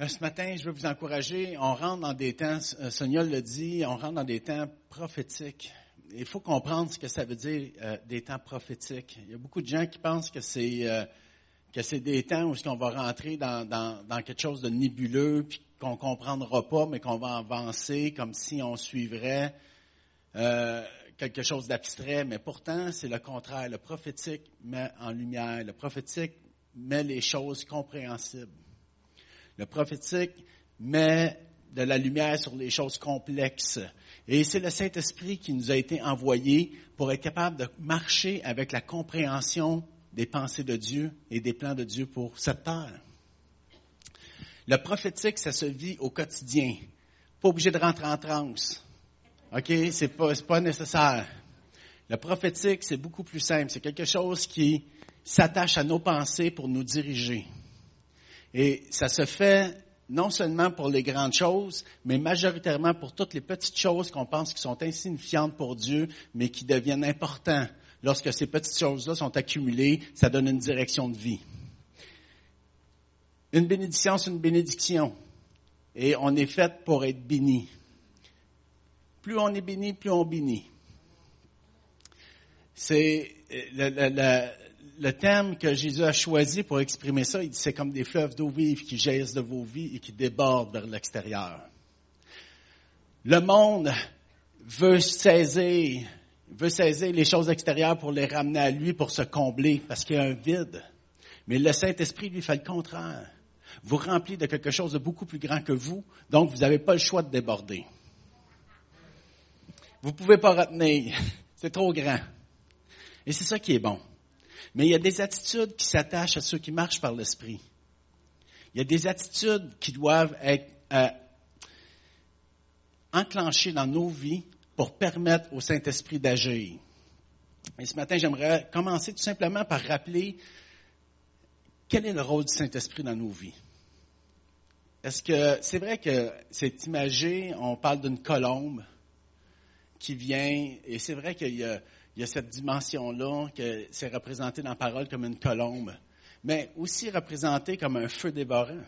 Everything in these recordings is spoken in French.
Euh, Ce matin, je veux vous encourager. On rentre dans des temps, euh, Sonia le dit, on rentre dans des temps prophétiques. Il faut comprendre ce que ça veut dire euh, des temps prophétiques. Il y a beaucoup de gens qui pensent que c'est euh, que c'est des temps où on va rentrer dans, dans, quelque chose de nébuleux, puis qu'on comprendra pas, mais qu'on va avancer comme si on suivrait quelque chose d'abstrait. Mais pourtant, c'est le contraire. Le prophétique met en lumière. Le prophétique met les choses compréhensibles. Le prophétique met de la lumière sur les choses complexes. Et c'est le Saint-Esprit qui nous a été envoyé pour être capable de marcher avec la compréhension des pensées de Dieu et des plans de Dieu pour cette terre. Le prophétique, ça se vit au quotidien. Pas obligé de rentrer en transe. OK? C'est pas, nécessaire. Le prophétique, c'est beaucoup plus simple. C'est quelque chose qui s'attache à nos pensées pour nous diriger. Et ça se fait non seulement pour les grandes choses, mais majoritairement pour toutes les petites choses qu'on pense qui sont insignifiantes pour Dieu, mais qui deviennent importantes. Lorsque ces petites choses-là sont accumulées, ça donne une direction de vie. Une bénédiction, c'est une bénédiction. Et on est fait pour être béni. Plus on est béni, plus on bénit. C'est le, le, le, le thème que Jésus a choisi pour exprimer ça. C'est comme des fleuves d'eau vive qui jaillissent de vos vies et qui débordent vers l'extérieur. Le monde veut saisir, les choses extérieures pour les ramener à lui, pour se combler, parce qu'il y a un vide. Mais le Saint-Esprit, lui, fait le contraire. Vous remplit de quelque chose de beaucoup plus grand que vous, donc vous n'avez pas le choix de déborder. Vous pouvez pas retenir. C'est trop grand. Et c'est ça qui est bon. Mais il y a des attitudes qui s'attachent à ceux qui marchent par l'Esprit. Il y a des attitudes qui doivent être euh, enclenchées dans nos vies pour permettre au Saint-Esprit d'agir. Et ce matin, j'aimerais commencer tout simplement par rappeler quel est le rôle du Saint-Esprit dans nos vies. Est-ce que c'est vrai que c'est imagé, on parle d'une colombe qui vient, et c'est vrai qu'il y a, il y a cette dimension-là, que c'est représenté dans la parole comme une colombe, mais aussi représenté comme un feu dévorant.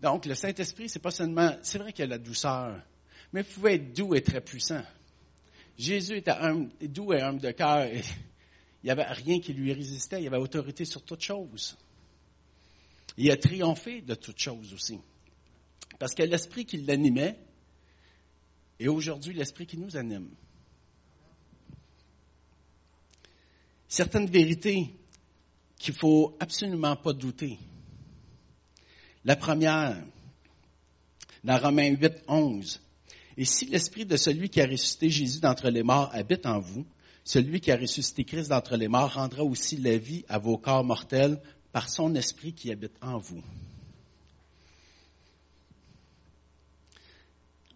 Donc, le Saint-Esprit, c'est pas seulement, c'est vrai qu'il y a la douceur, mais il pouvait être doux et très puissant. Jésus était doux et humble de cœur, il n'y avait rien qui lui résistait, il avait autorité sur toute chose. Il a triomphé de toutes choses aussi. Parce que l'esprit qui l'animait, et aujourd'hui l'esprit qui nous anime. Certaines vérités qu'il faut absolument pas douter. La première, dans Romains 8, 11. Et si l'esprit de celui qui a ressuscité Jésus d'entre les morts habite en vous, celui qui a ressuscité Christ d'entre les morts rendra aussi la vie à vos corps mortels par son esprit qui habite en vous.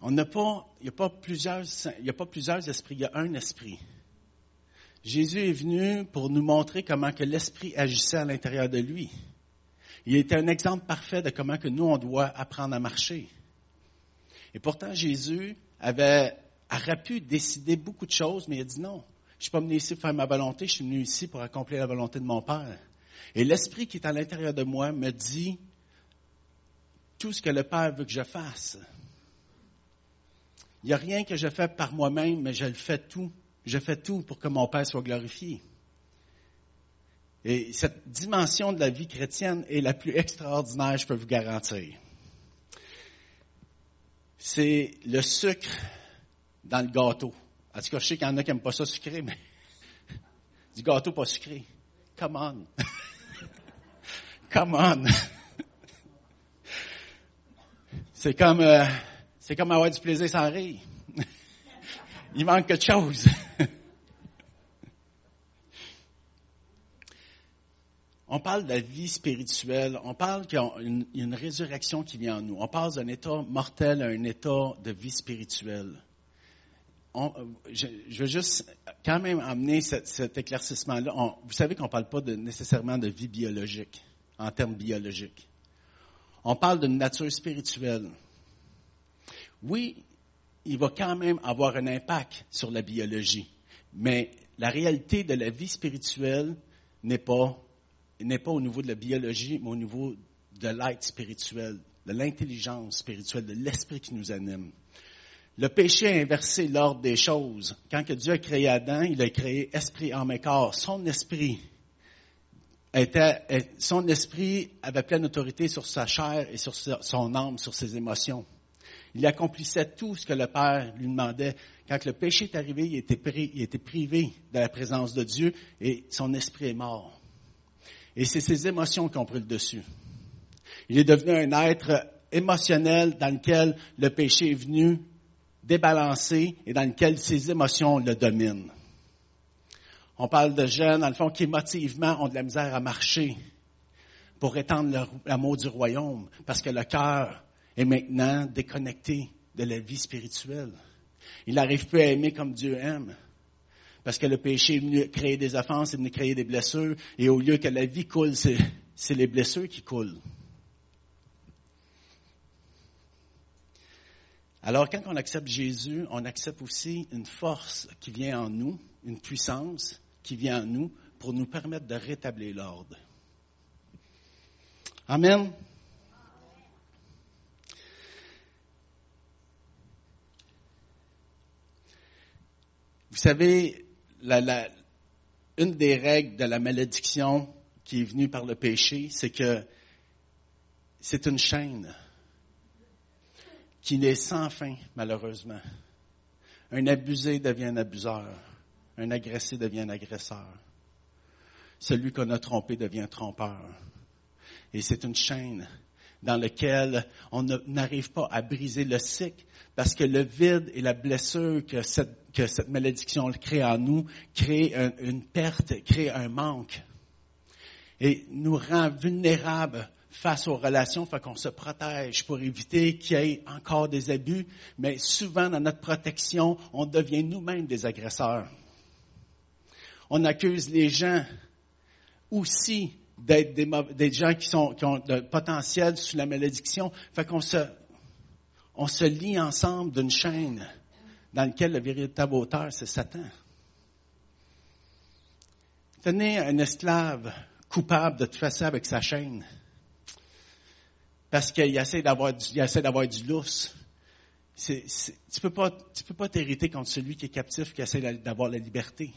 On n'a pas, il n'y a pas plusieurs, il n'y a pas plusieurs esprits, il y a un esprit. Jésus est venu pour nous montrer comment que l'Esprit agissait à l'intérieur de lui. Il était un exemple parfait de comment que nous, on doit apprendre à marcher. Et pourtant, Jésus avait, aurait pu décider beaucoup de choses, mais il a dit non. Je suis pas venu ici pour faire ma volonté, je suis venu ici pour accomplir la volonté de mon Père. Et l'Esprit qui est à l'intérieur de moi me dit tout ce que le Père veut que je fasse. Il n'y a rien que je fais par moi-même, mais je le fais tout je fais tout pour que mon Père soit glorifié. Et cette dimension de la vie chrétienne est la plus extraordinaire, je peux vous garantir. C'est le sucre dans le gâteau. En tout cas, je sais qu'il y en a qui n'aiment pas ça sucré, mais du gâteau pas sucré. Come on. Come on. c'est comme, euh, c'est comme avoir du plaisir sans rire. Il manque quelque chose. On parle de la vie spirituelle, on parle qu'il y a une, résurrection qui vient en nous. On passe d'un état mortel à un état de vie spirituelle. On, je, veux juste quand même amener cet, éclaircissement-là. Vous savez qu'on ne parle pas nécessairement de vie biologique, en termes biologiques. On parle d'une nature spirituelle. Oui, il va quand même avoir un impact sur la biologie. Mais la réalité de la vie spirituelle n'est pas, n'est pas au niveau de la biologie, mais au niveau de l'être spirituel, de l'intelligence spirituelle, de l'esprit qui nous anime. Le péché a inversé l'ordre des choses. Quand que Dieu a créé Adam, il a créé esprit, en et corps. Son esprit était, son esprit avait pleine autorité sur sa chair et sur son âme, sur ses émotions. Il accomplissait tout ce que le Père lui demandait. Quand le péché est arrivé, il était privé de la présence de Dieu et son esprit est mort. Et c'est ses émotions qui ont pris le dessus. Il est devenu un être émotionnel dans lequel le péché est venu débalancer et dans lequel ses émotions le dominent. On parle de jeunes, dans le fond, qui émotivement ont de la misère à marcher pour étendre l'amour du royaume, parce que le cœur est maintenant déconnecté de la vie spirituelle. Il n'arrive plus à aimer comme Dieu aime. Parce que le péché est venu créer des offenses, est venu créer des blessures, et au lieu que la vie coule, c'est les blessures qui coulent. Alors, quand on accepte Jésus, on accepte aussi une force qui vient en nous, une puissance qui vient en nous pour nous permettre de rétablir l'ordre. Amen. Vous savez, une des règles de la malédiction qui est venue par le péché, c'est que c'est une chaîne qui n'est sans fin, malheureusement. Un abusé devient abuseur. Un agressé devient agresseur. Celui qu'on a trompé devient trompeur. Et c'est une chaîne dans laquelle on n'arrive pas à briser le cycle parce que le vide et la blessure que cette, que cette malédiction crée en nous crée une perte, crée un manque et nous rend vulnérables face aux relations, fait qu'on se protège pour éviter qu'il y ait encore des abus, mais souvent dans notre protection, on devient nous-mêmes des agresseurs. On accuse les gens aussi d'être des, gens qui, ont le potentiel sous la malédiction, fait qu'on se, on se lie ensemble d'une chaîne dans laquelle le véritable auteur, c'est Satan. Tenez un esclave coupable de tout ça avec sa chaîne parce qu'il essaie d'avoir du, il essaie d'avoir du lousse. Tu peux pas, tu peux pas t'hériter contre celui qui est captif, qui essaie d'avoir la liberté.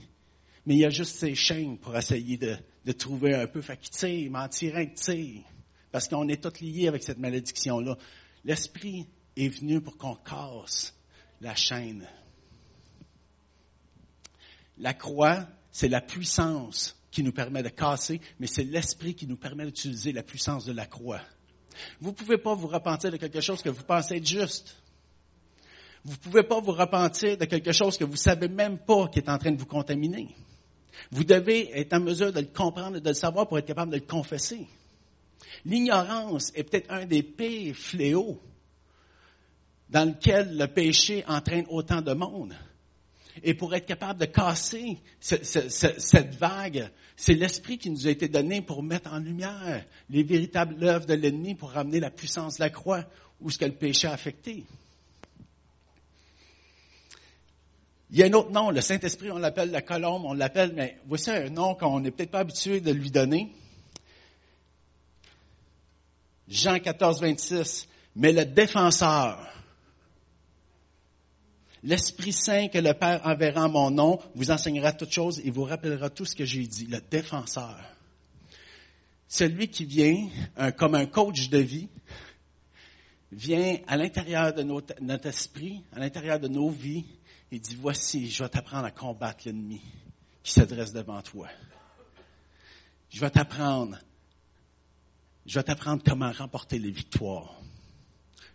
Mais il y a juste ses chaînes pour essayer de, de trouver un peu. Il tire. Parce qu'on est tous liés avec cette malédiction-là. L'Esprit est venu pour qu'on casse la chaîne. La croix, c'est la puissance qui nous permet de casser, mais c'est l'Esprit qui nous permet d'utiliser la puissance de la croix. Vous ne pouvez pas vous repentir de quelque chose que vous pensez être juste. Vous ne pouvez pas vous repentir de quelque chose que vous savez même pas qui est en train de vous contaminer. Vous devez être en mesure de le comprendre et de le savoir pour être capable de le confesser. L'ignorance est peut-être un des pires fléaux dans lequel le péché entraîne autant de monde. Et pour être capable de casser cette vague, c'est l'esprit qui nous a été donné pour mettre en lumière les véritables œuvres de l'ennemi pour ramener la puissance de la croix où ce que le péché a affecté. Il y a un autre nom, le Saint-Esprit, on l'appelle la colombe, on l'appelle, mais voici un nom qu'on n'est peut-être pas habitué de lui donner. Jean 14, 26. Mais le défenseur, L'Esprit Saint que le Père enverra en mon nom vous enseignera toutes choses et vous rappellera tout ce que j'ai dit. Le défenseur. Celui qui vient comme un coach de vie, vient à l'intérieur de notre, notre esprit, à l'intérieur de nos vies, et dit, voici, je vais t'apprendre à combattre l'ennemi qui s'adresse devant toi. Je vais t'apprendre, je vais t'apprendre comment remporter les victoires.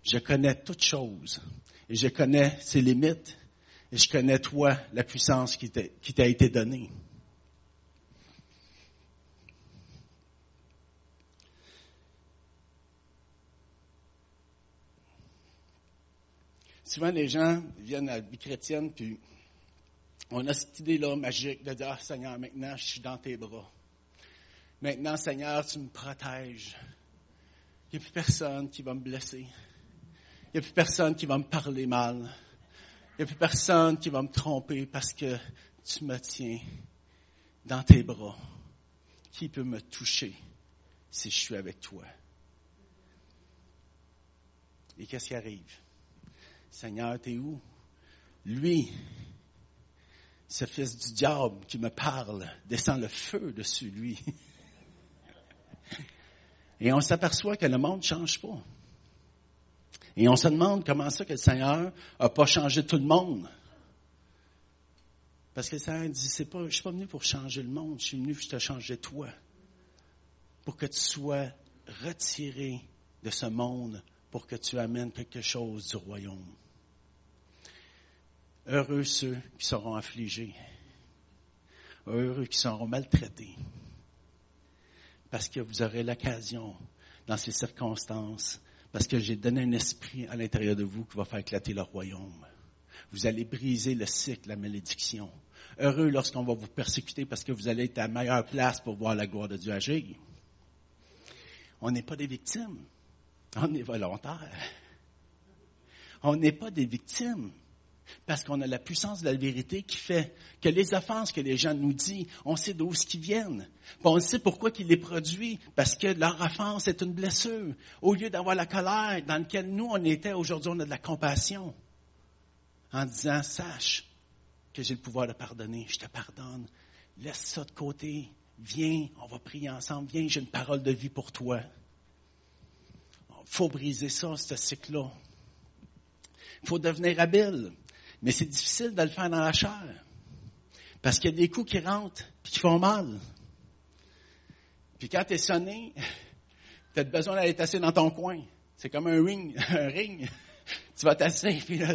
Je connais toutes choses et je connais ses limites et je connais toi la puissance qui t'a été donnée. Souvent, les gens viennent à la vie chrétienne, puis on a cette idée-là magique de dire, ah, Seigneur, maintenant, je suis dans tes bras. Maintenant, Seigneur, tu me protèges. Il n'y a plus personne qui va me blesser. Il n'y a plus personne qui va me parler mal. Il n'y a plus personne qui va me tromper parce que tu me tiens dans tes bras. Qui peut me toucher si je suis avec toi? Et qu'est-ce qui arrive? Seigneur, t'es où? Lui, ce fils du diable qui me parle, descend le feu dessus lui. Et on s'aperçoit que le monde ne change pas. Et on se demande comment ça que le Seigneur n'a pas changé tout le monde. Parce que le Seigneur dit, c'est pas, je suis pas venu pour changer le monde, je suis venu pour te changer toi. Pour que tu sois retiré de ce monde, pour que tu amènes quelque chose du royaume. Heureux ceux qui seront affligés. Heureux qui seront maltraités. Parce que vous aurez l'occasion, dans ces circonstances, parce que j'ai donné un esprit à l'intérieur de vous qui va faire éclater le royaume. Vous allez briser le cycle, la malédiction. Heureux lorsqu'on va vous persécuter parce que vous allez être à la meilleure place pour voir la gloire de Dieu agir. On n'est pas des victimes. On est volontaires. On n'est pas des victimes. Parce qu'on a la puissance de la vérité qui fait que les offenses que les gens nous disent, on sait d'où ce qui viennent. on sait pourquoi qu'ils les produisent, parce que leur offense est une blessure. Au lieu d'avoir la colère dans laquelle nous on était, aujourd'hui on a de la compassion. En disant, sache que j'ai le pouvoir de pardonner, je te pardonne. Laisse ça de côté. Viens, on va prier ensemble. Viens, j'ai une parole de vie pour toi. Faut briser ça, ce cycle-là. Il faut devenir habile. Mais c'est difficile de le faire dans la chair. Parce qu'il y a des coups qui rentrent et qui font mal. Puis quand tu es sonné, tu as besoin d'aller tasser dans ton coin. C'est comme un ring, un ring. tu vas tasser, puis là,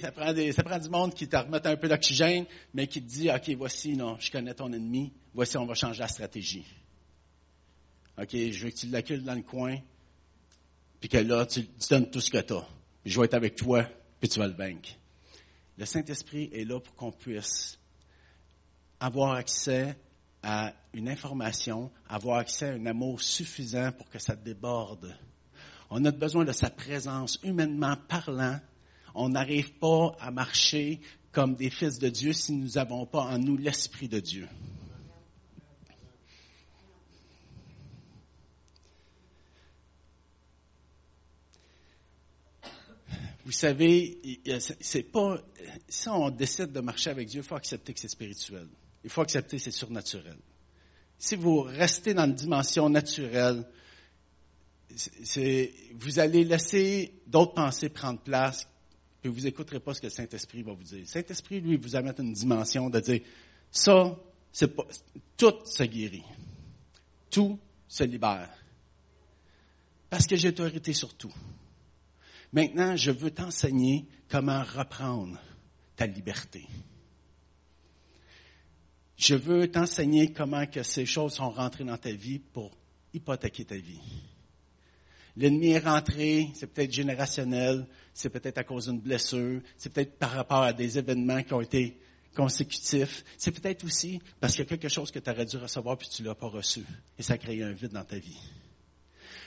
ça prend, des, ça prend du monde qui te remet un peu d'oxygène, mais qui te dit, OK, voici, non, je connais ton ennemi, voici, on va changer la stratégie. OK, je veux que tu l'accules dans le coin, puis que là, tu, donnes tout ce que tu as. je vais être avec toi, puis tu vas le vaincre. Le Saint-Esprit est là pour qu'on puisse avoir accès à une information, avoir accès à un amour suffisant pour que ça déborde. On a besoin de sa présence humainement parlant. On n'arrive pas à marcher comme des fils de Dieu si nous n'avons pas en nous l'Esprit de Dieu. Vous savez, c'est pas, si on décide de marcher avec Dieu, il faut accepter que c'est spirituel. Il faut accepter que c'est surnaturel. Si vous restez dans une dimension naturelle, vous allez laisser d'autres pensées prendre place, puis vous n'écouterez pas ce que le Saint-Esprit va vous dire. Le Saint-Esprit, lui, vous amène une dimension de dire, ça, c'est pas, tout se guérit. Tout se libère. Parce que j'ai autorité sur tout. Maintenant, je veux t'enseigner comment reprendre ta liberté. Je veux t'enseigner comment que ces choses sont rentrées dans ta vie pour hypothéquer ta vie. L'ennemi est rentré, c'est peut-être générationnel, c'est peut-être à cause d'une blessure, c'est peut-être par rapport à des événements qui ont été consécutifs, c'est peut-être aussi parce qu'il y a quelque chose que tu aurais dû recevoir puis tu l'as pas reçu. Et ça a créé un vide dans ta vie.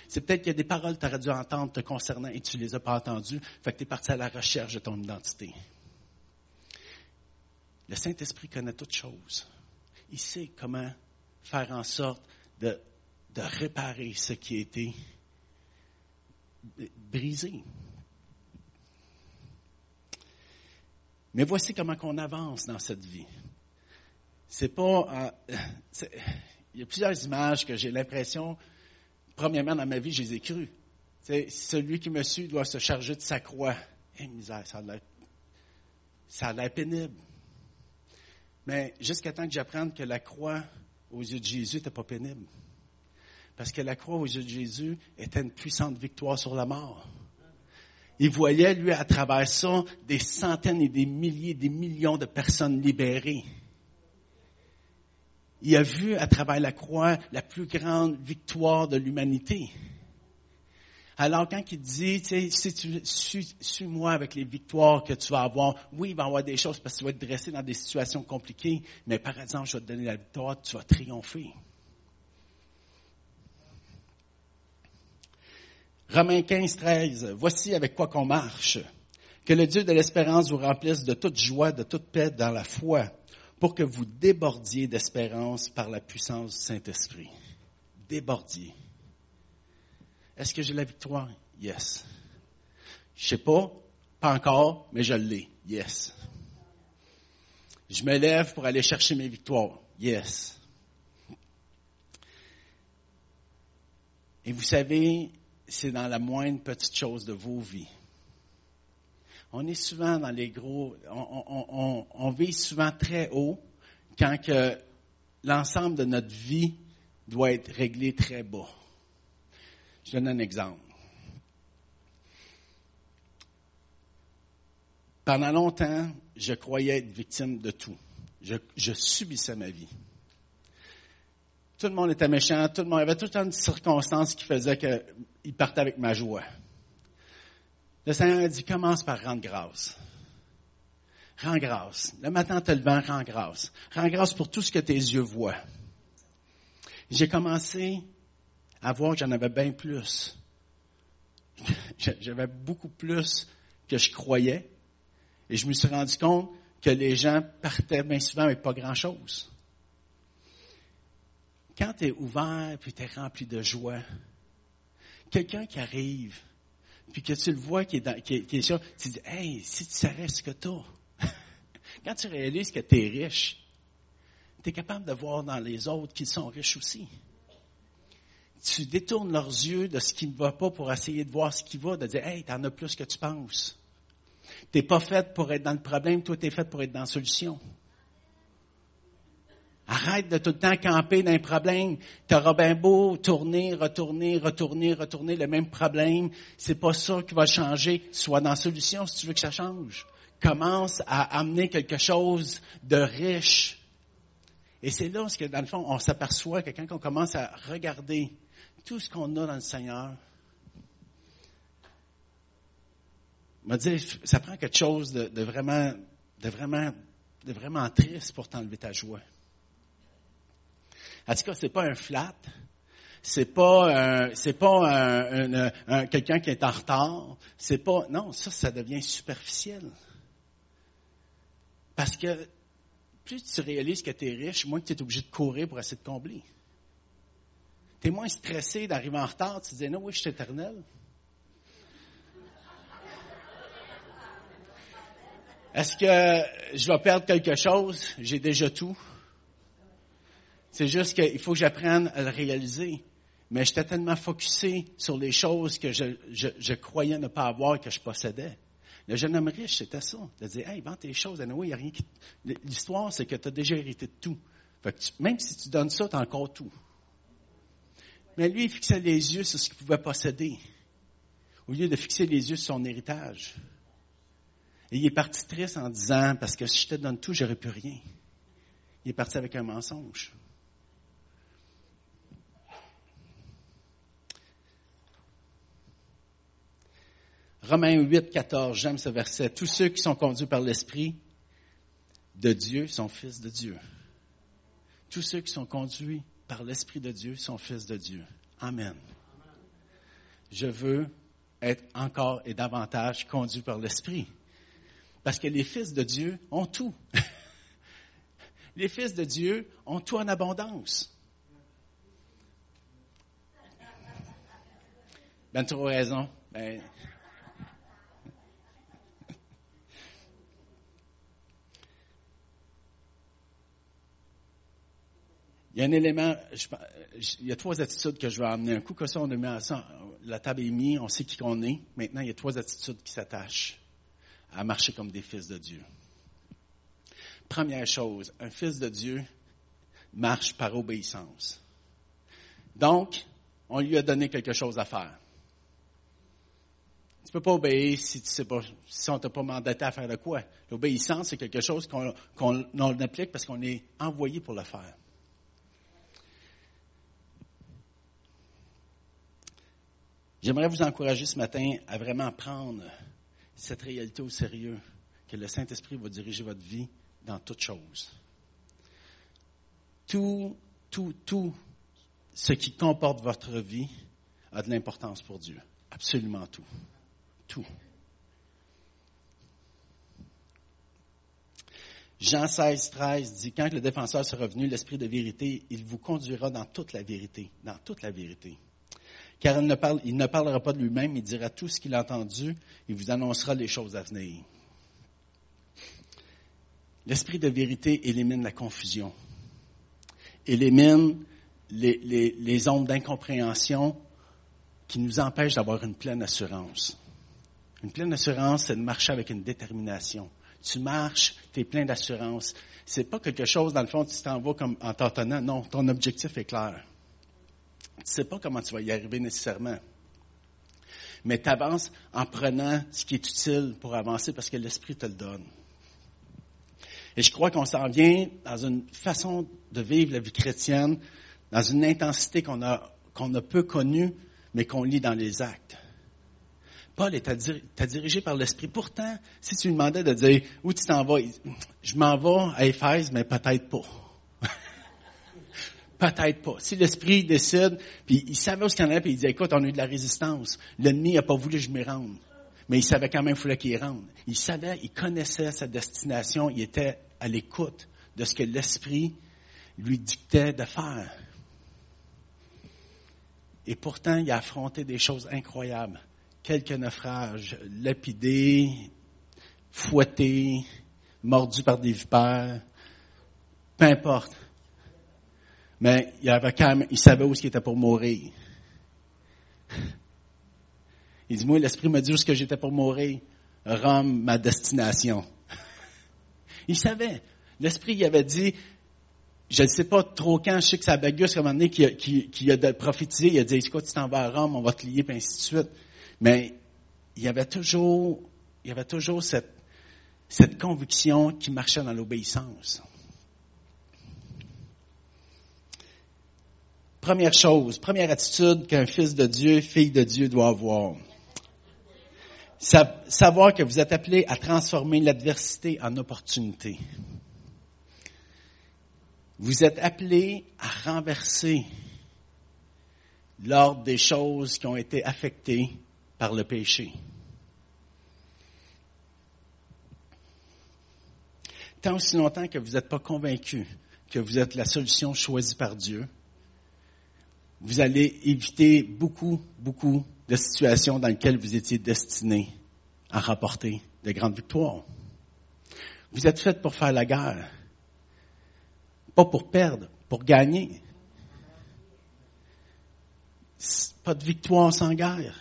C'est peut-être qu'il y a des paroles que tu aurais dû entendre te concernant et tu ne les as pas entendues, fait que tu es parti à la recherche de ton identité. Le Saint-Esprit connaît toutes choses. Il sait comment faire en sorte de, de réparer ce qui a été brisé. Mais voici comment qu'on avance dans cette vie. C'est pas, euh, il y a plusieurs images que j'ai l'impression premièrement, dans ma vie, je les ai crus. celui qui me suit doit se charger de sa croix. Eh, misère, ça a l'air, pénible. Mais jusqu'à temps que j'apprenne que la croix aux yeux de Jésus n'était pas pénible. Parce que la croix aux yeux de Jésus était une puissante victoire sur la mort. Il voyait, lui, à travers ça, des centaines et des milliers, des millions de personnes libérées. Il a vu à travers la croix la plus grande victoire de l'humanité. Alors quand il dit, tu sais, si suis-moi avec les victoires que tu vas avoir, oui, il va y avoir des choses parce que tu vas être dressé dans des situations compliquées, mais par exemple, je vais te donner la victoire, tu vas triompher. Romains 15, 13. Voici avec quoi qu'on marche. Que le Dieu de l'espérance vous remplisse de toute joie, de toute paix dans la foi pour que vous débordiez d'espérance par la puissance du Saint-Esprit. Débordiez. Est-ce que j'ai la victoire? Yes. Je sais pas, pas encore, mais je l'ai. Yes. Je me lève pour aller chercher mes victoires. Yes. Et vous savez, c'est dans la moindre petite chose de vos vies. On est souvent dans les gros, on, on, vit souvent très haut quand que l'ensemble de notre vie doit être réglé très bas. Je donne un exemple. Pendant longtemps, je croyais être victime de tout. Je, subissais ma vie. Tout le monde était méchant, tout le monde, il y avait tout un de circonstances qui faisaient qu'il partait avec ma joie. Le Seigneur a dit, commence par rendre grâce. Rends grâce. Le matin, te levant, rends grâce. Rends grâce pour tout ce que tes yeux voient. J'ai commencé à voir que j'en avais bien plus. J'avais beaucoup plus que je croyais. Et je me suis rendu compte que les gens partaient bien souvent avec pas grand-chose. Quand tu es ouvert puis tu es rempli de joie, quelqu'un qui arrive, puis que tu le vois qui est, dans, qui est, tu dis, hey, si tu savais ce que tu as, quand tu réalises que tu es riche, tu es capable de voir dans les autres qu'ils sont riches aussi. Tu détournes leurs yeux de ce qui ne va pas pour essayer de voir ce qui va, de dire, hey, tu en as plus que tu penses. Tu n'es pas fait pour être dans le problème, toi, tu es fait pour être dans la solution. Arrête de tout le temps camper dans un problème. Tu auras bien beau tourner, retourner, retourner, retourner le même problème. C'est pas ça qui va changer. Sois dans la solution si tu veux que ça change. Commence à amener quelque chose de riche. Et c'est là que, dans le fond, on s'aperçoit que quand on commence à regarder tout ce qu'on a dans le Seigneur, m'a dit, ça prend quelque chose de, vraiment, de vraiment, de vraiment triste pour t'enlever ta joie. En tout cas, c'est pas un flat. C'est pas, c'est pas un, quelqu'un qui est en retard. C'est pas, non, ça, ça devient superficiel. Parce que plus tu réalises que tu es riche, moins tu es obligé de courir pour essayer de combler. Tu es moins stressé d'arriver en retard. Tu te dis, non, oui, je suis éternel. Est-ce que je vais perdre quelque chose? J'ai déjà tout. C'est juste qu'il faut que j'apprenne à le réaliser. Mais j'étais tellement focusé sur les choses que je, croyais ne pas avoir que je possédais. Le jeune homme riche, c'était ça. De dire, hey, vends tes choses, il n'y a rien qui... L'histoire, c'est que tu as déjà hérité de tout. même si tu donnes ça, tu as encore tout. Mais lui, il fixait les yeux sur ce qu'il pouvait posséder, au lieu de fixer les yeux sur son héritage. Et il est parti triste en disant, parce que si je te donne tout, j'aurais plus rien. Il est parti avec un mensonge. Romains 8, 14, j'aime ce verset. Tous ceux qui sont conduits par l'Esprit de Dieu sont fils de Dieu. Tous ceux qui sont conduits par l'Esprit de Dieu sont fils de Dieu. Amen. Je veux être encore et davantage conduit par l'Esprit. Parce que les fils de Dieu ont tout. les fils de Dieu ont tout en abondance. Ben trop raison. Ben, Il y a un élément, il y a trois attitudes que je vais amener. Un coup que ça, on a mis ça, la table est mise, on sait qui on est. Maintenant, il y a trois attitudes qui s'attachent à marcher comme des fils de Dieu. Première chose, un fils de Dieu marche par obéissance. Donc, on lui a donné quelque chose à faire. Tu peux pas obéir si tu sais pas, si on t'a pas mandaté à faire de quoi. L'obéissance, c'est quelque chose qu'on applique parce qu'on est envoyé pour le faire. J'aimerais vous encourager ce matin à vraiment prendre cette réalité au sérieux, que le Saint-Esprit va diriger votre vie dans toutes choses. Tout, tout, tout ce qui comporte votre vie a de l'importance pour Dieu. Absolument tout. Tout. Jean 16, 13 dit, quand le défenseur sera venu, l'Esprit de vérité, il vous conduira dans toute la vérité, dans toute la vérité car il ne, parlera pas de lui-même, il dira tout ce qu'il a entendu, il vous annoncera les choses à venir. L'esprit de vérité élimine la confusion, élimine les, les, d'incompréhension qui nous empêchent d'avoir une pleine assurance. Une pleine assurance, c'est de marcher avec une détermination. Tu marches, tu es plein d'assurance. C'est pas quelque chose, dans le fond, tu t'en comme en tâtonnant. Non, ton objectif est clair. Tu sais pas comment tu vas y arriver nécessairement. Mais tu avances en prenant ce qui est utile pour avancer parce que l'Esprit te le donne. Et je crois qu'on s'en vient dans une façon de vivre la vie chrétienne, dans une intensité qu'on a, a peu connue, mais qu'on lit dans les actes. Paul est dirigé par l'Esprit. Pourtant, si tu lui demandais de dire où tu t'en vas, je m'en vais à Éphèse, mais peut-être pas. Peut-être pas. Si l'Esprit décide, puis il savait où ce qu'il en puis il dit, écoute, on a eu de la résistance. L'ennemi n'a pas voulu que je m'y rende. Mais il savait quand même qu'il fallait qu'il rende. Il savait, il connaissait sa destination, il était à l'écoute de ce que l'Esprit lui dictait de faire. Et pourtant, il a affronté des choses incroyables quelques naufrages, lapidés, fouettés, mordus par des vipères, peu importe. Mais il avait quand même, il savait où il était pour mourir. Il dit, moi, l'Esprit m'a dit où ce que j'étais pour mourir. Rome, ma destination. Il savait. L'Esprit, il avait dit, je ne sais pas trop quand, je sais que c'est Bagus, à un moment donné, qui qui, qui a prophétisé, il a dit, écoute, tu t'en vas à Rome, on va te lier, puis ainsi de suite. Mais il y avait toujours, il y avait toujours cette, cette conviction qui marchait dans l'obéissance. Première chose, première attitude qu'un fils de Dieu, fille de Dieu doit avoir. Savoir que vous êtes appelé à transformer l'adversité en opportunité. Vous êtes appelé à renverser l'ordre des choses qui ont été affectées par le péché. Tant aussi longtemps que vous n'êtes pas convaincu que vous êtes la solution choisie par Dieu, vous allez éviter beaucoup, beaucoup de situations dans lesquelles vous étiez destiné à remporter de grandes victoires. Vous êtes fait pour faire la guerre, pas pour perdre, pour gagner. Pas de victoire sans guerre.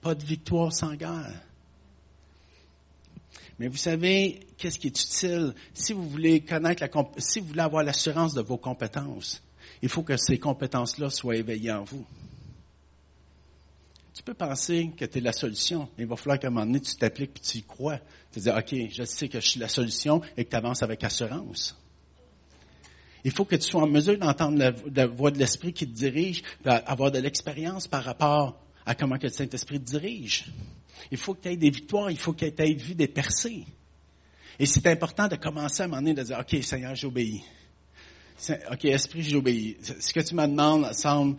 Pas de victoire sans guerre. Mais vous savez, qu'est-ce qui est utile? Si vous voulez connaître la, si vous voulez avoir l'assurance de vos compétences, il faut que ces compétences-là soient éveillées en vous. Tu peux penser que tu es la solution, mais il va falloir qu'à un moment donné, tu t'appliques et tu y crois. Tu dis, OK, je sais que je suis la solution et que tu avances avec assurance. Il faut que tu sois en mesure d'entendre la, voix de l'Esprit qui te dirige, avoir de l'expérience par rapport à comment que le Saint-Esprit te dirige. Il faut que tu aies des victoires, il faut que tu aies vu des percées. Et c'est important de commencer à un moment donné de dire, OK, Seigneur, j'obéis. OK, Esprit, j'obéis. Ce que tu me demandes semble,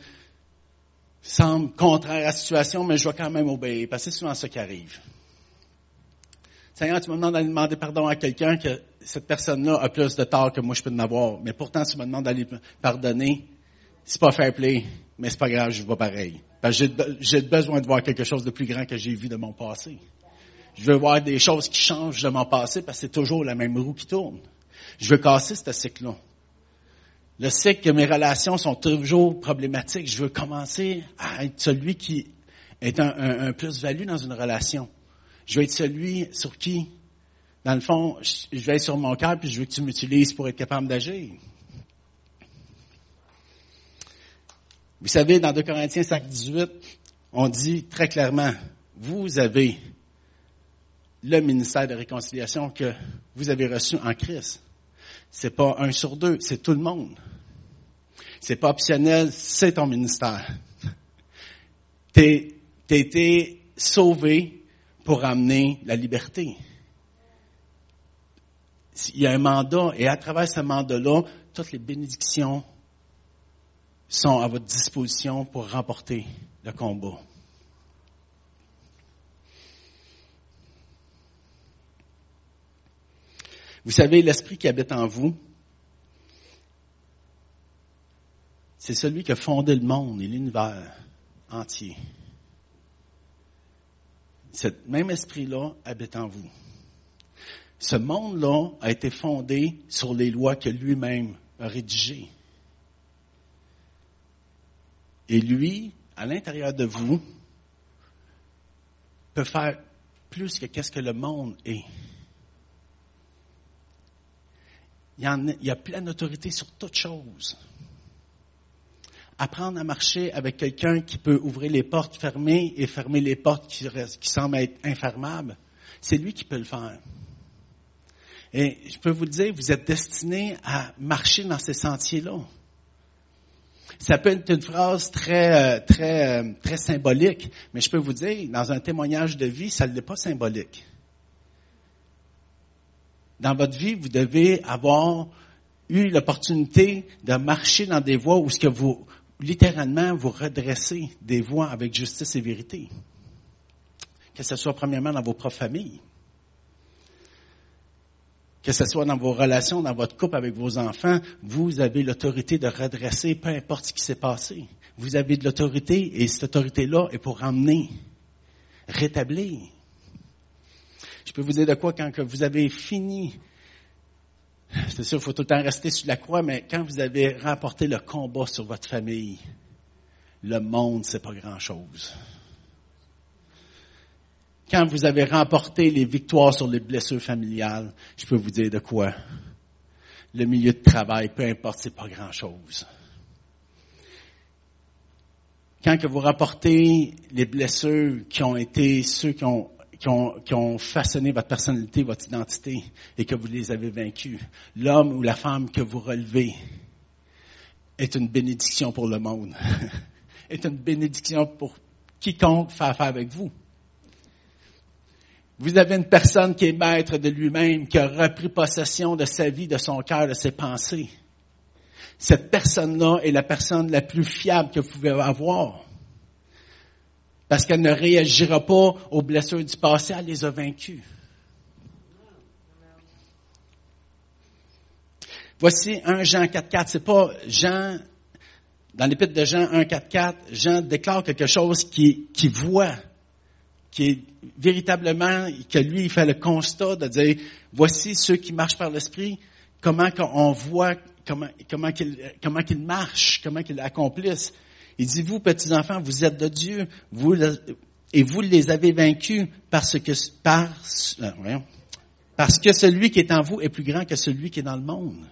semble contraire à la situation, mais je vais quand même obéir, parce que c'est souvent ça qui arrive. Seigneur, tu me demandes d'aller demander pardon à quelqu'un que cette personne-là a plus de tort que moi je peux en avoir. Mais pourtant, tu me demandes d'aller pardonner. C'est pas fair play, mais c'est pas grave, je vais pareil. J'ai besoin de voir quelque chose de plus grand que j'ai vu de mon passé. Je veux voir des choses qui changent de mon passé parce que c'est toujours la même roue qui tourne. Je veux casser ce cycle-là. Le cycle que mes relations sont toujours problématiques. Je veux commencer à être celui qui est un, plus-value dans une relation. Je veux être celui sur qui, dans le fond, je vais être sur mon cœur puis je veux que tu m'utilises pour être capable d'agir. Vous savez, dans 2 Corinthiens 5, 18, on dit très clairement, vous avez le ministère de réconciliation que vous avez reçu en Christ. C'est pas un sur deux, c'est tout le monde. C'est pas optionnel, c'est ton ministère. T'as été sauvé pour amener la liberté. Il y a un mandat, et à travers ce mandat-là, toutes les bénédictions sont à votre disposition pour remporter le combat. Vous savez, l'esprit qui habite en vous, c'est celui qui a fondé le monde et l'univers entier. Ce même esprit-là habite en vous. Ce monde-là a été fondé sur les lois que lui-même a rédigées. Et lui, à l'intérieur de vous, peut faire plus que qu'est-ce que le monde est. Il y, en a, il y a pleine autorité sur toute chose. Apprendre à marcher avec quelqu'un qui peut ouvrir les portes fermées et fermer les portes qui, semblent être infermables, c'est lui qui peut le faire. Et je peux vous dire, vous êtes destiné à marcher dans ces sentiers-là. Ça peut être une phrase très, euh, très, euh, très symbolique, mais je peux vous dire, dans un témoignage de vie, ça ne l'est pas symbolique. Dans votre vie, vous devez avoir eu l'opportunité de marcher dans des voies où ce que vous, littéralement, vous redressez des voies avec justice et vérité. Que ce soit premièrement dans vos propres familles, que ce soit dans vos relations, dans votre couple avec vos enfants, vous avez l'autorité de redresser peu importe ce qui s'est passé. Vous avez de l'autorité et cette autorité-là est pour emmener, rétablir. Je peux vous dire de quoi quand vous avez fini. C'est sûr, il faut tout le temps rester sur la croix, mais quand vous avez remporté le combat sur votre famille, le monde, c'est pas grand chose quand vous avez remporté les victoires sur les blessures familiales, je peux vous dire de quoi. Le milieu de travail, peu importe, c'est pas grand chose. Quand que vous rapportez les blessures qui ont été ceux qui ont, qui ont, façonné votre personnalité, votre identité, et que vous les avez vaincus, l'homme ou la femme que vous relevez est une bénédiction pour le monde, est une bénédiction pour quiconque fait affaire avec vous. Vous avez une personne qui est maître de lui-même, qui a repris possession de sa vie, de son cœur, de ses pensées. Cette personne-là est la personne la plus fiable que vous pouvez avoir. Parce qu'elle ne réagira pas aux blessures du passé, elle les a vaincues. Voici un Jean 4.4. C'est pas Jean, dans l'épître de Jean 1.4.4, Jean déclare quelque chose qui, qui voit qui est véritablement, que lui, il fait le constat de dire, voici ceux qui marchent par l'esprit, comment on voit, comment, comment qu'ils, comment qu'ils marchent, comment qu'ils accomplissent. Il dit, vous, petits enfants, vous êtes de Dieu, vous, et vous les avez vaincus parce que, euh, parce que celui qui est en vous est plus grand que celui qui est dans le monde.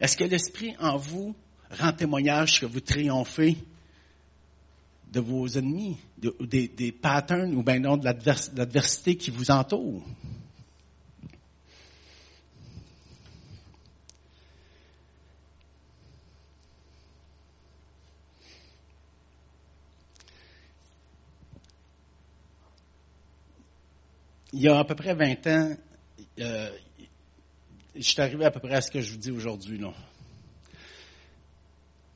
Est-ce que l'esprit en vous rend témoignage que vous triomphez de vos ennemis, des, des, patterns ou bien non de l'adversité qui vous entoure? Il y a à peu près 20 ans, euh, je suis arrivé à peu près à ce que je vous dis aujourd'hui.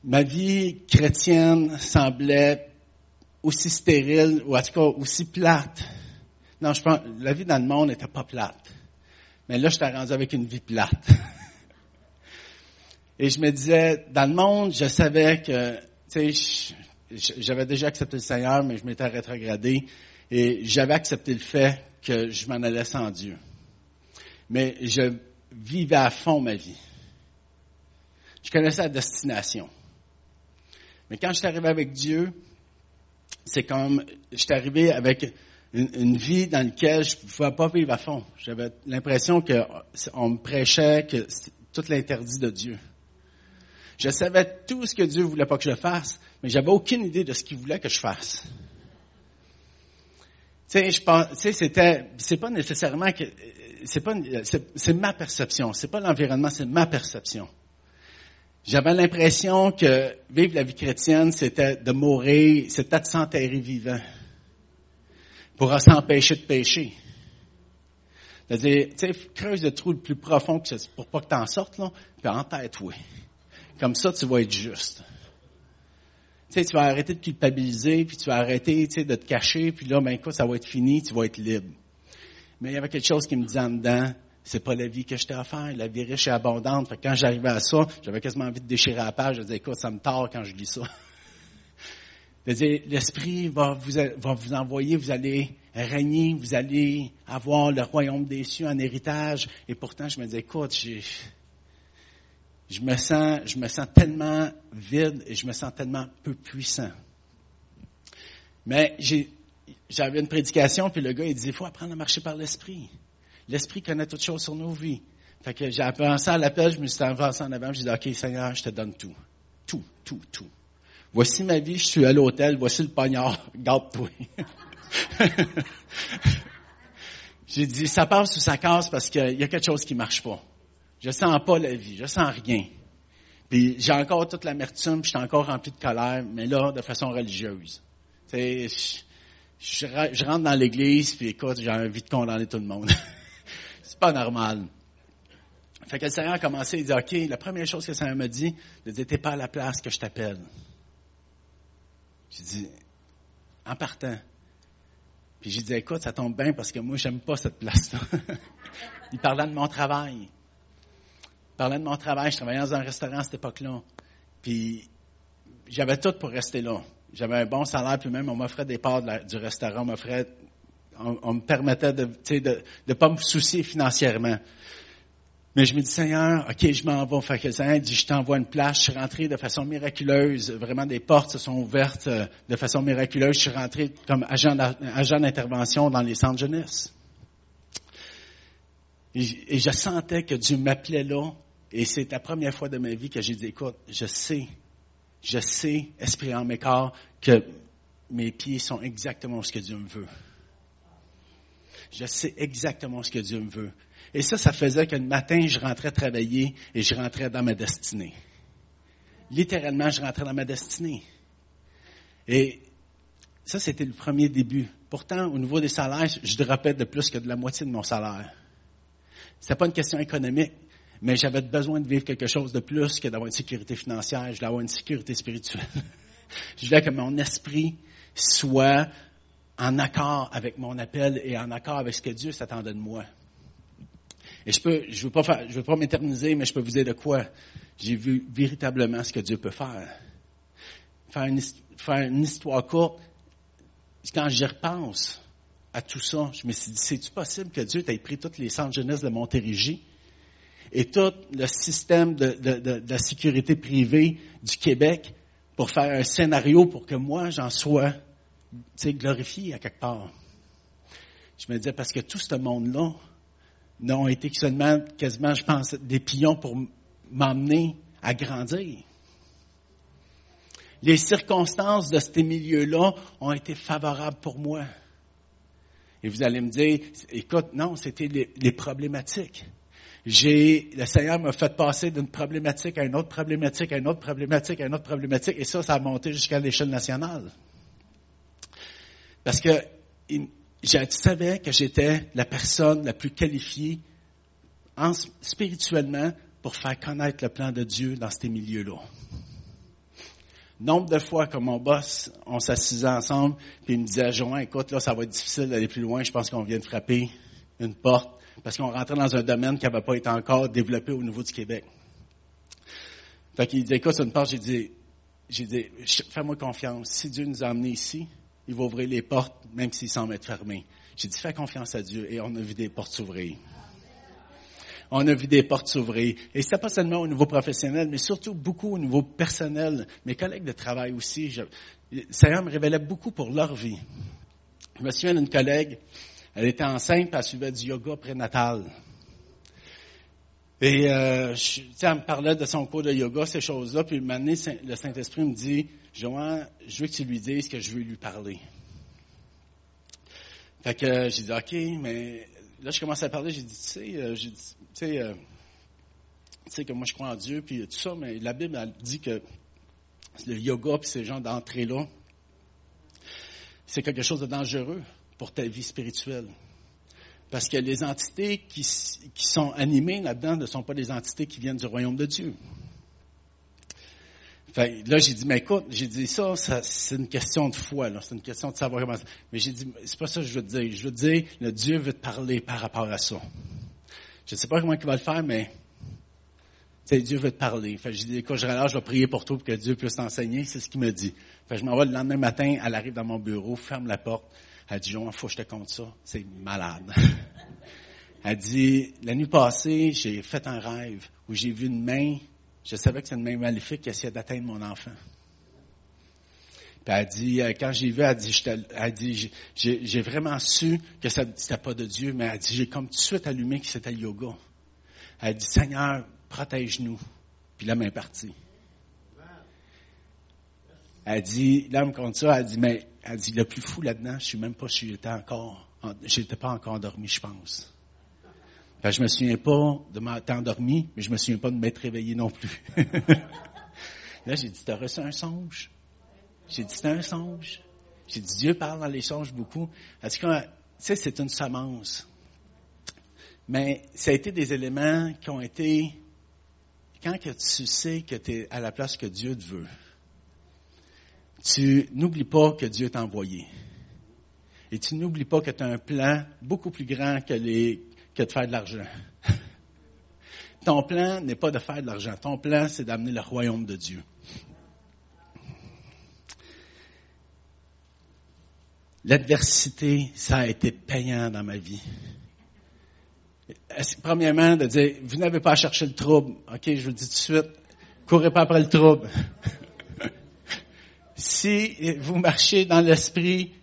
Ma vie chrétienne semblait aussi stérile, ou en tout cas aussi plate. Non, je pense, la vie dans le monde n'était pas plate. Mais là, je t'ai rendu avec une vie plate. Et je me disais, dans le monde, je savais que, tu sais, j'avais déjà accepté le Seigneur, mais je m'étais rétrogradé. Et j'avais accepté le fait que je m'en allais sans Dieu. Mais je vivais à fond ma vie. Je connaissais la destination. Mais quand je suis arrivé avec Dieu, c'est comme, j'étais arrivé avec une, vie dans laquelle je ne pouvais pas vivre à fond. J'avais l'impression qu'on me prêchait que tout l'interdit de Dieu. Je savais tout ce que Dieu voulait pas que je fasse, mais j'avais aucune idée de ce qu'il voulait que je fasse. Sais, je pense, tu sais, c'était, c'est pas nécessairement que, c'est pas, c'est ma perception, c'est pas l'environnement, c'est ma perception. J'avais l'impression que vivre la vie chrétienne, c'était de mourir, c'était de s'enterrer vivant pour s'empêcher de pécher. C'est-à-dire, tu sais, creuse le trou le plus profond pour pas que tu en sortes, là, puis en tête, oui. Comme ça, tu vas être juste. Tu sais, tu vas arrêter de culpabiliser, puis tu vas arrêter, tu sais, de te cacher, puis là, ben, quoi, ça va être fini, tu vas être libre. Mais il y avait quelque chose qui me disait en dedans, c'est pas la vie que je t'ai offert. La vie riche et abondante. Fait quand j'arrivais à ça, j'avais quasiment envie de déchirer la page. Je disais, écoute, ça me tord quand je lis ça. De dire, l'Esprit va vous, va vous envoyer, vous allez régner, vous allez avoir le royaume des cieux en héritage. Et pourtant, je me dis, écoute, je me sens, je me sens tellement vide et je me sens tellement peu puissant. Mais j'avais une prédication, puis le gars, il dit, il faut apprendre à marcher par l'Esprit. L'Esprit connaît toutes choses sur nos vies. Fait que j'ai pensé à l'appel, je me suis avancé en avant, j'ai dit, OK, Seigneur, je te donne tout. Tout, tout, tout. Voici ma vie, je suis à l'hôtel, voici le poignard, garde-toi. j'ai dit, ça passe ou ça casse parce qu'il y a quelque chose qui marche pas. Je sens pas la vie, je sens rien. Puis j'ai encore toute l'amertume, puis je suis encore rempli de colère, mais là, de façon religieuse. Je, rentre dans l'église, puis écoute, j'ai envie de condamner tout le monde. c'est pas normal. Fait que le Seigneur a commencé, il dit, OK, la première chose que le Seigneur m'a dit, il dit, t'es pas à la place que je t'appelle. J'ai dit, en partant. Puis j'ai dit, écoute, ça tombe bien parce que moi, j'aime pas cette place-là. il parlait de mon travail. Il parlait de mon travail. Je travaillais dans un restaurant à cette époque-là. Puis j'avais tout pour rester là. J'avais un bon salaire, puis même on m'offrait des parts du restaurant, on me permettait de ne pas me soucier financièrement. Mais je me dis, Seigneur, OK, je m'en vais. Fait que le Seigneur dit, je t'envoie une place. Je suis rentré de façon miraculeuse. Vraiment, des portes se sont ouvertes euh, de façon miraculeuse. Je suis rentré comme agent d'intervention dans les centres jeunesse. Et, je sentais que Dieu m'appelait là. Et c'est la première fois de ma vie que j'ai dit, écoute, je sais, je sais, esprit en mes corps, que mes pieds sont exactement ce que Dieu me veut. Je sais exactement ce que Dieu me veut. Et ça, ça faisait que le matin, je rentrais travailler et je rentrais dans ma destinée. Littéralement, je rentrais dans ma destinée. Et ça, c'était le premier début. Pourtant, au niveau des salaires, je dropais de plus que de la moitié de mon salaire. C'était pas une question économique, mais j'avais besoin de vivre quelque chose de plus que d'avoir une sécurité financière. Je voulais avoir une sécurité spirituelle. je voulais que mon esprit soit en accord avec mon appel et en accord avec ce que Dieu s'attendait de moi. Et je peux, je veux pas faire, je veux pas m'éterniser, mais je peux vous dire de quoi j'ai vu véritablement ce que Dieu peut faire. Faire une, histoire courte, quand j'y repense à tout ça, je me suis dit, c'est-tu possible que Dieu t'ait pris toutes les centres jeunesse de Montérégie? Et tout le système de, la sécurité privée du Québec pour faire un scénario pour que moi, j'en sois glorifié à quelque part? Je me disais, parce que tout ce monde-là, n'ont été seulement, quasiment, je pense, des pions pour m'emmener à grandir. Les circonstances de ces milieux-là ont été favorables pour moi. Et vous allez me dire, écoute, non, c'était les, problématiques. J'ai, le Seigneur m'a fait passer d'une problématique à une autre problématique, à une autre problématique, à une autre problématique, et ça, ça a monté jusqu'à l'échelle nationale. Parce que je savais que j'étais la personne la plus qualifiée spirituellement pour faire connaître le plan de Dieu dans ces milieux-là. Nombre de fois, comme mon boss, on s'assisait ensemble, puis il me disait, Joan, écoute, là, ça va être difficile d'aller plus loin, je pense qu'on vient de frapper une porte, parce qu'on rentrait dans un domaine qui n'avait pas été encore développé au niveau du Québec. Fait qu'il dit, écoute, une porte, j'ai dit, j'ai dit, fais-moi confiance, si Dieu nous a amenés ici, il va ouvrir les portes, même s'ils semblent être fermés. J'ai dit, fais confiance à Dieu, et on a vu des portes s'ouvrir. On a vu des portes s'ouvrir. Et c'est pas seulement au niveau professionnel, mais surtout beaucoup au niveau personnel. Mes collègues de travail aussi, je, me révélait beaucoup pour leur vie. Je me souviens d'une collègue, elle était enceinte, puis elle suivait du yoga prénatal. Et euh, je, elle me parlait de son cours de yoga, ces choses-là, puis un le Saint-Esprit me dit, Joanne, je veux que tu lui dises que je veux lui parler. Fait que j'ai dit, OK, mais là, je commence à parler, j'ai dit, tu sais, euh, tu sais, euh, tu sais que moi je crois en Dieu, puis tout ça, mais la Bible elle dit que le yoga puis ces gens d'entrée-là, c'est quelque chose de dangereux pour ta vie spirituelle. Parce que les entités qui, qui sont animées là-dedans ne sont pas des entités qui viennent du royaume de Dieu là, j'ai dit, mais écoute, j'ai dit ça, c'est une question de foi, là, c'est une question de savoir comment. Mais j'ai dit, c'est pas ça que je veux te dire. Je veux te dire, le Dieu veut te parler par rapport à ça. Je ne sais pas comment il va le faire, mais Dieu veut te parler. Fait j'ai dit, écoute, je relâche, je vais prier pour toi pour que Dieu puisse t'enseigner. C'est ce qu'il me dit. Fait je m'en vais le lendemain matin, elle arrive dans mon bureau, ferme la porte. Elle dit, Jean, faut que je te compte ça. C'est malade. elle dit, la nuit passée, j'ai fait un rêve où j'ai vu une main, je savais que c'est une main maléfique qui essayait d'atteindre mon enfant. Puis elle dit, euh, quand j'ai vu, elle dit, elle dit j'ai vraiment su que ça n'était pas de Dieu, mais elle dit, j'ai comme tout de suite allumé que c'était le yoga. Elle dit, Seigneur, protège-nous. Puis la main est partie. Elle dit, l'homme contre ça, elle dit, mais, elle dit, le plus fou là-dedans, je suis même pas j'étais encore, j'étais pas encore endormi, je pense. Je je me souviens pas de m'être endormi, mais je me souviens pas de m'être réveillé non plus. Là, j'ai dit, t'as reçu un songe? J'ai dit, c'est un songe. J'ai dit, Dieu parle dans les songes beaucoup. Est-ce que, tu sais, c'est une semence. Mais ça a été des éléments qui ont été, quand que tu sais que tu es à la place que Dieu te veut, tu n'oublies pas que Dieu t'a envoyé. Et tu n'oublies pas que tu as un plan beaucoup plus grand que, les, que de faire de l'argent. Ton plan n'est pas de faire de l'argent. Ton plan, c'est d'amener le royaume de Dieu. L'adversité, ça a été payant dans ma vie. Premièrement, de dire, vous n'avez pas à chercher le trouble. OK, je vous le dis tout de suite, courez pas après le trouble. si vous marchez dans l'esprit,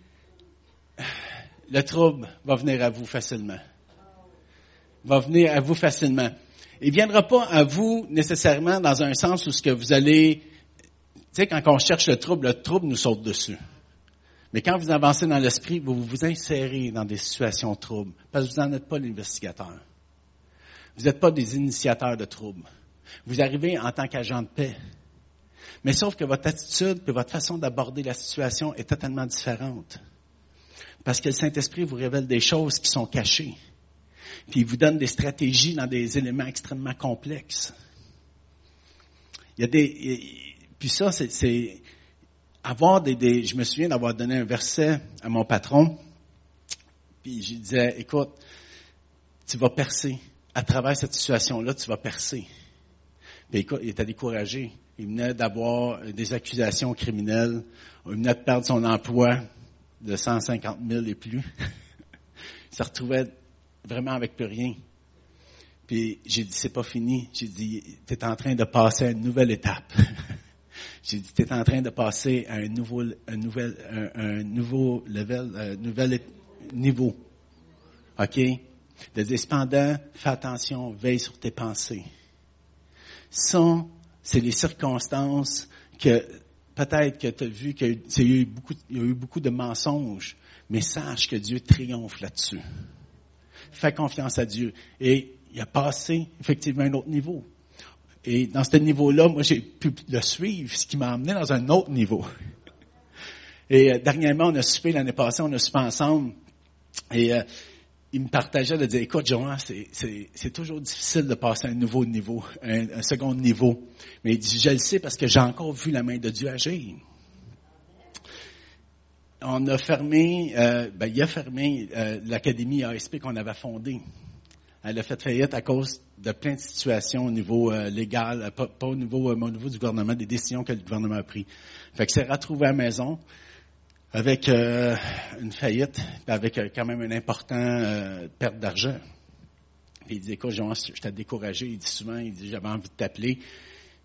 le trouble va venir à vous facilement. Va venir à vous facilement. Il viendra pas à vous nécessairement dans un sens où ce que vous allez, tu sais, quand on cherche le trouble, le trouble nous saute dessus. Mais quand vous avancez dans l'esprit, vous vous insérez dans des situations troubles, parce que vous n'en êtes pas l'investigateur. Vous n'êtes pas des initiateurs de troubles. Vous arrivez en tant qu'agent de paix. Mais sauf que votre attitude et votre façon d'aborder la situation est totalement différente. Parce que le Saint-Esprit vous révèle des choses qui sont cachées. Puis il vous donne des stratégies dans des éléments extrêmement complexes. Il y a des, puis ça, c'est, avoir des, je me souviens d'avoir donné un verset à mon patron, puis je disais, écoute, tu vas percer. À travers cette situation-là, tu vas percer. Puis écoute, il était découragé. Il venait d'avoir des accusations criminelles. Il venait de perdre son emploi de 150 000 et plus. il se retrouvait vraiment avec plus rien. Puis j'ai dit, c'est pas fini. J'ai dit, tu es en train de passer à une nouvelle étape. J'ai dit, tu es en train de passer à un nouveau, un nouvel, un, nouveau level, un nouvel niveau. OK? De dire, fais attention, veille sur tes pensées. Ça, c'est les circonstances que peut-être que tu as vu qu'il y, a eu beaucoup, y a eu beaucoup de mensonges, mais sache que Dieu triomphe là-dessus. Fais confiance à Dieu. Et il a passé effectivement un autre niveau. Et dans ce niveau-là, moi, j'ai pu le suivre, ce qui m'a amené dans un autre niveau. Et euh, dernièrement, on a soupé l'année passée, on a soupé ensemble. Euh, il me partageait de dire, écoute, Johan, c'est toujours difficile de passer à un nouveau niveau, un, second niveau. Mais il dit, je le sais parce que j'ai encore vu la main de Dieu agir. On a fermé, euh, ben, il a fermé l'académie ASP qu'on avait fondée. Elle a fait faillite à cause de plein de situations au niveau euh, légal, euh, pas, au niveau, euh, au niveau du gouvernement, des décisions que le gouvernement a prises. Fait que c'est retrouvé à la maison avec une faillite, avec quand même une importante perte d'argent. Puis il dit, écoute, je t'ai découragé. Il dit souvent, il dit, j'avais envie de t'appeler.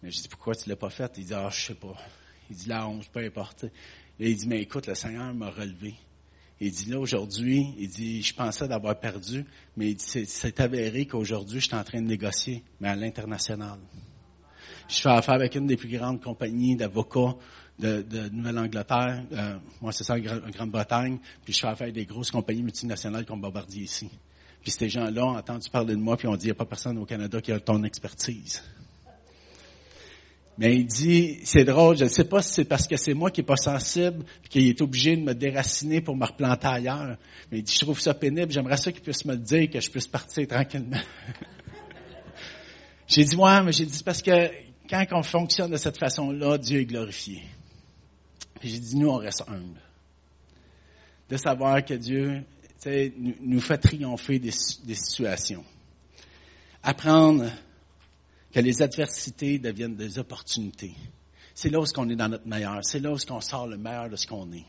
Mais je dis, pourquoi tu l'as pas fait? Il dit, ah, je sais pas. Il dit, la honte, peu importe. Et il dit, mais écoute, le Seigneur m'a relevé. Il dit là aujourd'hui, il dit, je pensais d'avoir perdu, mais c'est avéré qu'aujourd'hui, je suis en train de négocier, mais à l'international. Je fais affaire avec une des plus grandes compagnies d'avocats de, de Nouvelle-Angleterre, euh, moi c'est ça en Grande-Bretagne, puis je fais affaire avec des grosses compagnies multinationales comme Bombardier ici. Puis ces gens-là ont entendu parler de moi, puis ont dit, il n'y a pas personne au Canada qui a ton expertise. Mais il dit, c'est drôle, je ne sais pas si c'est parce que c'est moi qui est pas sensible, qu'il est obligé de me déraciner pour me replanter ailleurs. Mais il dit, je trouve ça pénible, j'aimerais ça qu'il puisse me le dire, que je puisse partir tranquillement. j'ai dit, ouais, mais j'ai dit, parce que quand on fonctionne de cette façon-là, Dieu est glorifié. J'ai dit, nous, on reste humble. De savoir que Dieu nous, nous fait triompher des, des situations. Apprendre que les adversités deviennent des opportunités. C'est là où on est dans notre meilleur. C'est là où on sort le meilleur de ce qu'on est.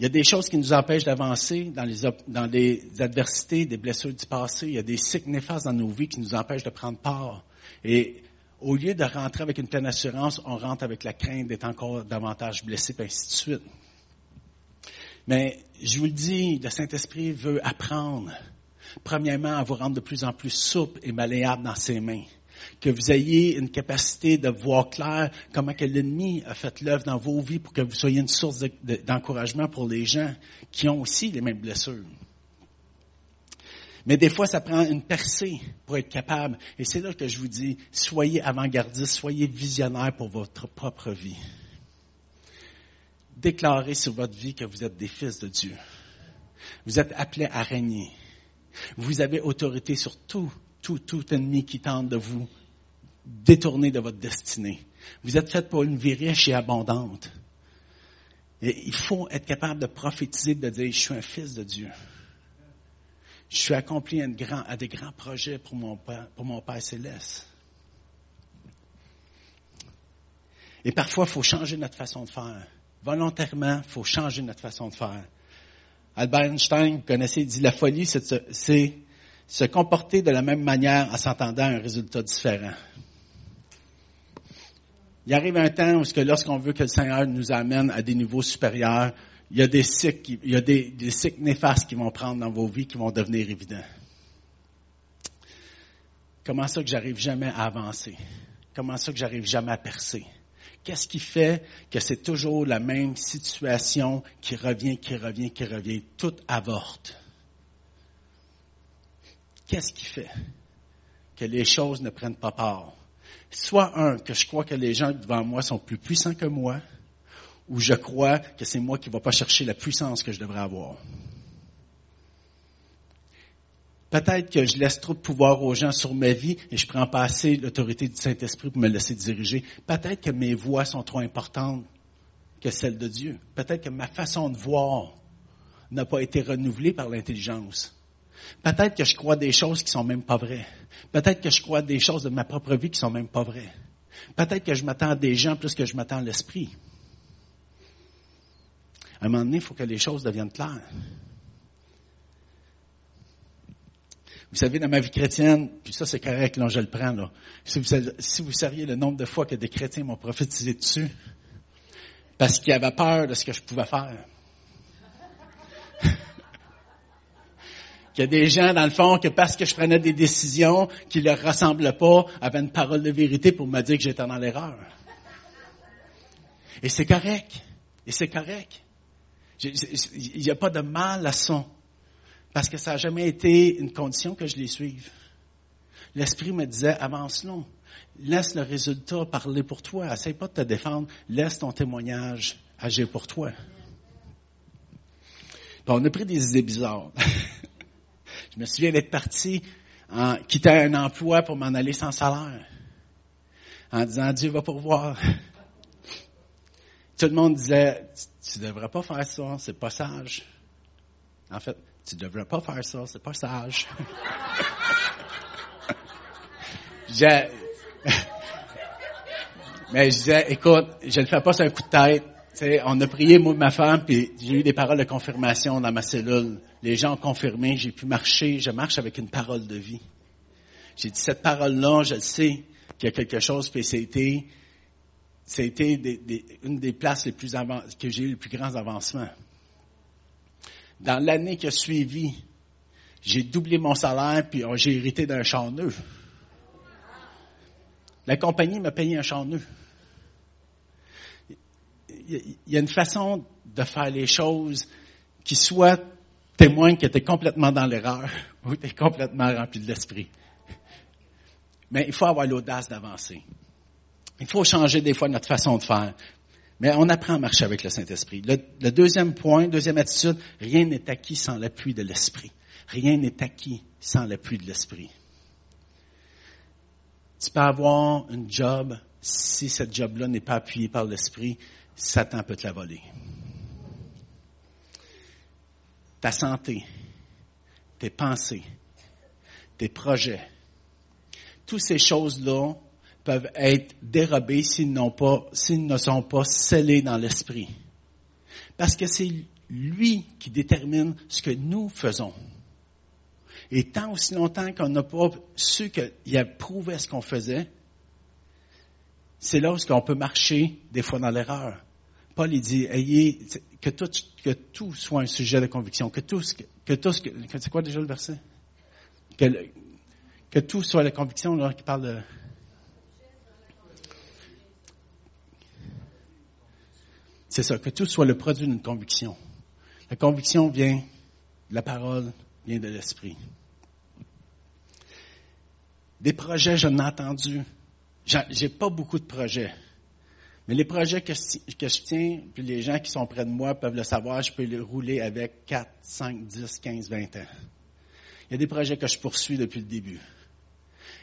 Il y a des choses qui nous empêchent d'avancer dans les, adversités, des blessures du passé. Il y a des cycles néfastes dans nos vies qui nous empêchent de prendre part. Et au lieu de rentrer avec une pleine assurance, on rentre avec la crainte d'être encore davantage blessé, et ainsi de suite. Mais je vous le dis, le Saint-Esprit veut apprendre, premièrement, à vous rendre de plus en plus souple et malléable dans ses mains que vous ayez une capacité de voir clair comment que l'ennemi a fait l'œuvre dans vos vies pour que vous soyez une source d'encouragement pour les gens qui ont aussi les mêmes blessures. Mais des fois, ça prend une percée pour être capable. Et c'est là que je vous dis, soyez avant-gardiste, soyez visionnaire pour votre propre vie. Déclarez sur votre vie que vous êtes des fils de Dieu. Vous êtes appelés à régner. Vous avez autorité sur tout tout, tout ennemi qui tente de vous détourner de votre destinée. Vous êtes fait pour une vie riche et abondante. Et il faut être capable de prophétiser, de dire, je suis un fils de Dieu. Je suis accompli à, des grands projets pour mon, Père, pour mon Père céleste. Et parfois, il faut changer notre façon de faire. Volontairement, il faut changer notre façon de faire. Albert Einstein, vous connaissez, il dit la folie, c'est se comporter de la même manière en s'entendant à un résultat différent. Il arrive un temps où, lorsqu'on veut que le Seigneur nous amène à des niveaux supérieurs, il y a des cycles, il y a des, des cycles néfastes qui vont prendre dans vos vies qui vont devenir évidents. Comment ça que j'arrive jamais à avancer? Comment ça que j'arrive jamais à percer? Qu'est-ce qui fait que c'est toujours la même situation qui revient, qui revient, qui revient? Tout avorte? Qu'est-ce qui fait? Que les choses ne prennent pas part? Soit un, que je crois que les gens devant moi sont plus puissants que moi, ou je crois que c'est moi qui ne vais pas chercher la puissance que je devrais avoir. Peut-être que je laisse trop de pouvoir aux gens sur ma vie et je prends pas assez l'autorité du Saint-Esprit pour me laisser diriger. Peut-être que mes voix sont trop importantes que celles de Dieu. Peut-être que ma façon de voir n'a pas été renouvelée par l'intelligence. Peut-être que je crois des choses qui sont même pas vraies. Peut-être que je crois des choses de ma propre vie qui sont même pas vraies. Peut-être que je m'attends à des gens plus que je m'attends à l'esprit. À un moment donné, il faut que les choses deviennent claires. Vous savez, dans ma vie chrétienne, puis ça c'est correct, là, je le prends, là. Si vous, si vous saviez le nombre de fois que des chrétiens m'ont prophétisé dessus, parce qu'ils avaient peur de ce que je pouvais faire. Qu'il y a des gens, dans le fond, que parce que je prenais des décisions qui leur ressemblaient pas, avaient une parole de vérité pour me dire que j'étais dans l'erreur. Et c'est correct. Et c'est correct. Il n'y a pas de mal à ça. Parce que ça n'a jamais été une condition que je les suive. L'Esprit me disait, avance non. Laisse le résultat parler pour toi. Essaye pas de te défendre. Laisse ton témoignage agir pour toi. on a pris des idées bizarres. Je me souviens d'être parti en quittant un emploi pour m'en aller sans salaire. En disant, Dieu va pourvoir. Tout le monde disait, tu ne devrais pas faire ça, c'est pas sage. En fait, tu devrais pas faire ça, c'est pas sage. Mais je disais, écoute, je ne le fais pas sur un coup de tête. on a prié, moi et ma femme, puis j'ai eu des paroles de confirmation dans ma cellule les gens ont confirmé, j'ai pu marcher, je marche avec une parole de vie. J'ai dit, cette parole-là, je sais qu'il y a quelque chose, puis c'était, c'était une des places les plus que j'ai eu les plus grands avancements. Dans l'année qui a suivi, j'ai doublé mon salaire, puis oh, j'ai hérité d'un champ neuf. La compagnie m'a payé un champ neuf. Il y a une façon de faire les choses qui soit témoigne que tu es complètement dans l'erreur ou tu es complètement rempli de l'esprit. Mais il faut avoir l'audace d'avancer. Il faut changer des fois notre façon de faire. Mais on apprend à marcher avec le Saint-Esprit. Le, le, deuxième point, deuxième attitude, rien n'est acquis sans l'appui de l'Esprit. Rien n'est acquis sans l'appui de l'Esprit. Tu peux avoir une job, si cette job-là n'est pas appuyée par l'Esprit, Satan peut te la voler ta santé, tes pensées, tes projets. Toutes ces choses-là peuvent être dérobées s'ils, ne sont pas scellés dans l'esprit. Parce que c'est lui qui détermine ce que nous faisons. Et tant aussi longtemps qu'on n'a pas su qu'il approuvait ce qu'on faisait, c'est là où on peut marcher des fois dans l'erreur. Paul il dit, ayez, que tout, que tout soit un sujet de conviction, que tout, que tout, c'est quoi déjà le verset? Que, que tout soit la conviction, là, qui parle de, c'est ça, que tout soit le produit d'une conviction. La conviction vient, la parole vient de l'esprit. Des projets, j'en ai entendu. J'ai pas beaucoup de projets. Mais les projets que, que, je tiens, puis les gens qui sont près de moi peuvent le savoir, je peux les rouler avec 4, 5, 10, 15, 20 ans. Il y a des projets que je poursuis depuis le début.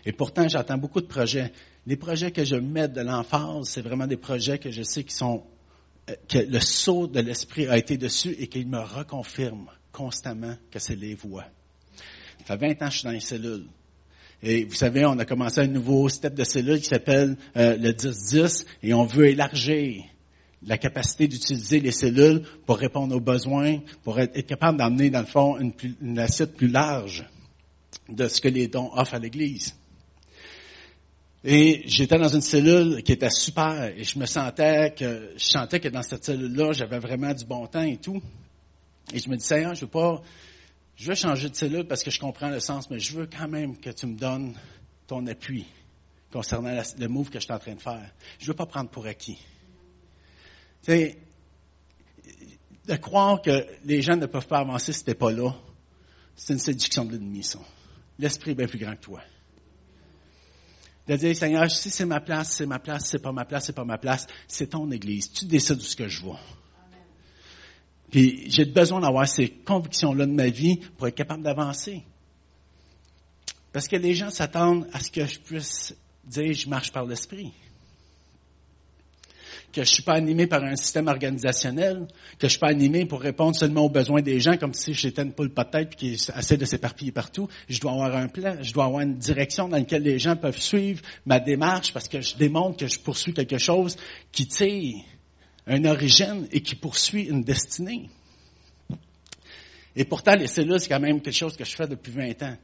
Et pourtant, j'entends beaucoup de projets. Les projets que je mets de l'emphase, c'est vraiment des projets que je sais qui sont, euh, que le saut de l'esprit a été dessus et qu'il me reconfirme constamment que c'est les voies. Ça fait 20 ans que je suis dans les cellules. Et vous savez, on a commencé un nouveau step de cellule qui s'appelle euh, le 10-10 et on veut élargir la capacité d'utiliser les cellules pour répondre aux besoins, pour être, capable d'amener dans le fond une, une, assiette plus large de ce que les dons offrent à l'Église. Et j'étais dans une cellule qui était super et je me sentais que, je sentais que dans cette cellule-là, j'avais vraiment du bon temps et tout. Et je me disais, Seigneur, je veux pas, je veux changer de cellule parce que je comprends le sens, mais je veux quand même que tu me donnes ton appui concernant le move que je suis en train de faire. Je veux pas prendre pour acquis. Tu sais, de croire que les gens ne peuvent pas avancer si t'es pas là, c'est une séduction de l'ennemi, ça. L'esprit est bien plus grand que toi. De dire, Seigneur, si c'est ma place, c'est ma place, c'est pas ma place, c'est pas ma place, c'est ton église. Tu décides où ce que je vois. Puis j'ai besoin d'avoir ces convictions-là de ma vie pour être capable d'avancer. Parce que les gens s'attendent à ce que je puisse dire je marche par l'esprit. Que je suis pas animé par un système organisationnel, que je suis pas animé pour répondre seulement aux besoins des gens comme si j'étais une poule pas de tête qui essaie de s'éparpiller partout. Je dois avoir un plan, je dois avoir une direction dans laquelle les gens peuvent suivre ma démarche parce que je démontre que je poursuis quelque chose qui tire un origine et qui poursuit une destinée. Et pourtant, les cellules, c'est quand même quelque chose que je fais depuis 20 ans.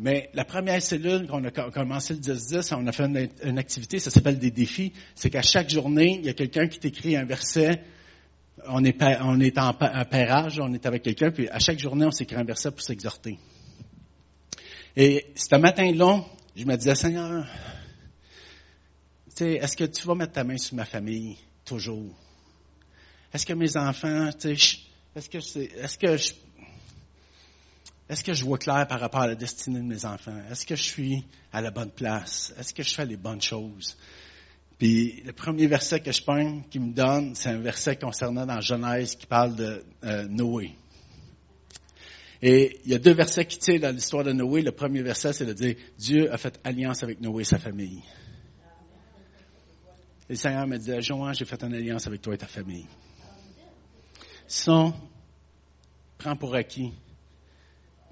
Mais la première cellule qu'on a commencé le 10-10, on a fait une, activité, ça s'appelle des défis. C'est qu'à chaque journée, il y a quelqu'un qui t'écrit un verset. On est, en, en pairage, on est avec quelqu'un, puis à chaque journée, on s'écrit un verset pour s'exhorter. Et ce matin-là, je me disais, Seigneur, est-ce que tu vas mettre ta main sur ma famille toujours? Est-ce que mes enfants, est-ce que c'est, est-ce que je, est-ce que je vois clair par rapport à la destinée de mes enfants? Est-ce que je suis à la bonne place? Est-ce que je fais les bonnes choses? Puis le premier verset que je peins, qui me donne, c'est un verset concernant dans Genèse qui parle de euh, Noé. Et il y a deux versets qui tirent dans l'histoire de Noé. Le premier verset, c'est de dire, Dieu a fait alliance avec Noé et sa famille. Le Seigneur me dit, Johan, j'ai fait une alliance avec toi et ta famille. Sinon, prends pour acquis.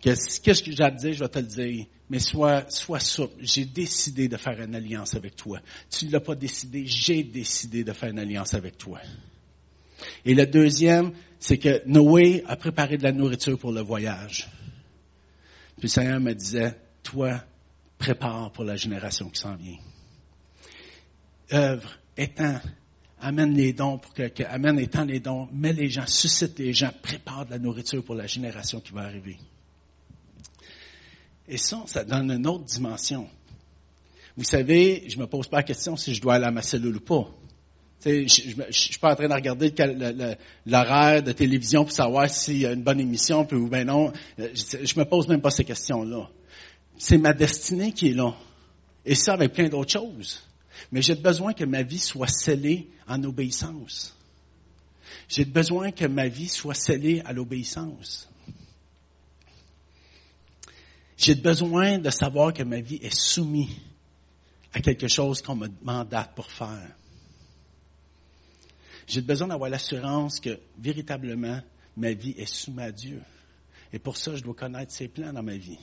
Qu'est-ce que j'ai à te dire, je vais te le dire. Mais sois, sois souple. J'ai décidé de faire une alliance avec toi. Tu ne l'as pas décidé, j'ai décidé de faire une alliance avec toi. Et le deuxième, c'est que Noé a préparé de la nourriture pour le voyage. Puis le Seigneur me disait, toi, prépare pour la génération qui s'en vient. Œuvre, étends, amène les dons pour que, que amène étant les dons, mets les gens, suscite les gens, prépare de la nourriture pour la génération qui va arriver. Et ça, ça donne une autre dimension. Vous savez, je me pose pas la question si je dois aller à ma cellule ou pas. je, je, suis pas en train de regarder l'horaire de télévision pour savoir s'il y a une bonne émission, ou ben non. Je, je me pose même pas ces questions-là. C'est ma destinée qui est là. Et ça avec plein d'autres choses. Mais j'ai besoin que ma vie soit scellée en obéissance. J'ai besoin que ma vie soit scellée à l'obéissance. J'ai besoin de savoir que ma vie est soumise à quelque chose qu'on me mandate pour faire. J'ai besoin d'avoir l'assurance que véritablement ma vie est soumise à Dieu. Et pour ça, je dois connaître ses plans dans ma vie.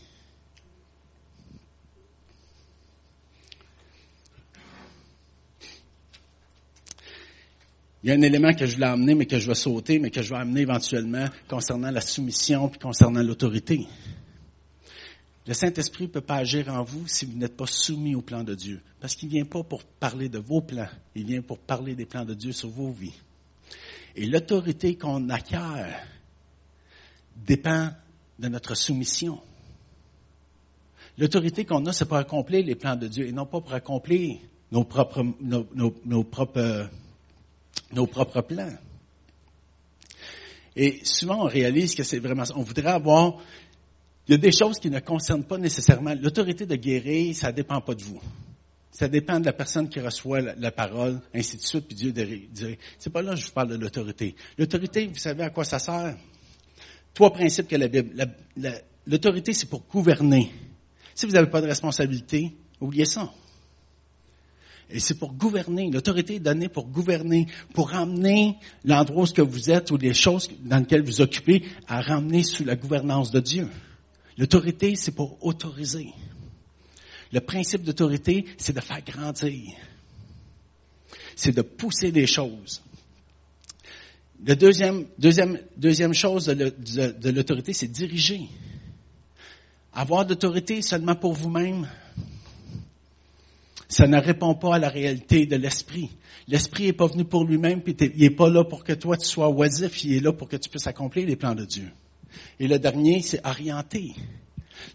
Il y a un élément que je voulais amener, mais que je vais sauter, mais que je vais amener éventuellement concernant la soumission puis concernant l'autorité. Le Saint-Esprit ne peut pas agir en vous si vous n'êtes pas soumis au plan de Dieu. Parce qu'il ne vient pas pour parler de vos plans, il vient pour parler des plans de Dieu sur vos vies. Et l'autorité qu'on acquiert dépend de notre soumission. L'autorité qu'on a, c'est pour accomplir les plans de Dieu et non pas pour accomplir nos propres, nos, propres, nos propres plans. Et souvent, on réalise que c'est vraiment ça. On voudrait avoir il y a des choses qui ne concernent pas nécessairement l'autorité de guérir, ça ne dépend pas de vous. Ça dépend de la personne qui reçoit la, parole, ainsi de suite, puis Dieu dirait, c'est pas là que je vous parle de l'autorité. L'autorité, vous savez à quoi ça sert? Trois principes que la Bible. L'autorité, c'est pour gouverner. Si vous n'avez pas de responsabilité, oubliez ça. Et c'est pour gouverner. L'autorité est donnée pour gouverner, pour ramener l'endroit où vous êtes ou les choses dans lesquelles vous occupez à ramener sous la gouvernance de Dieu. L'autorité, c'est pour autoriser. Le principe d'autorité, c'est de faire grandir. C'est de pousser des choses. La deuxième, deuxième, deuxième chose de l'autorité, c'est diriger. Avoir d'autorité seulement pour vous-même, ça ne répond pas à la réalité de l'esprit. L'esprit n'est pas venu pour lui-même, puis il n'est pas là pour que toi tu sois oisif, il est là pour que tu puisses accomplir les plans de Dieu. Et le dernier, c'est orienter.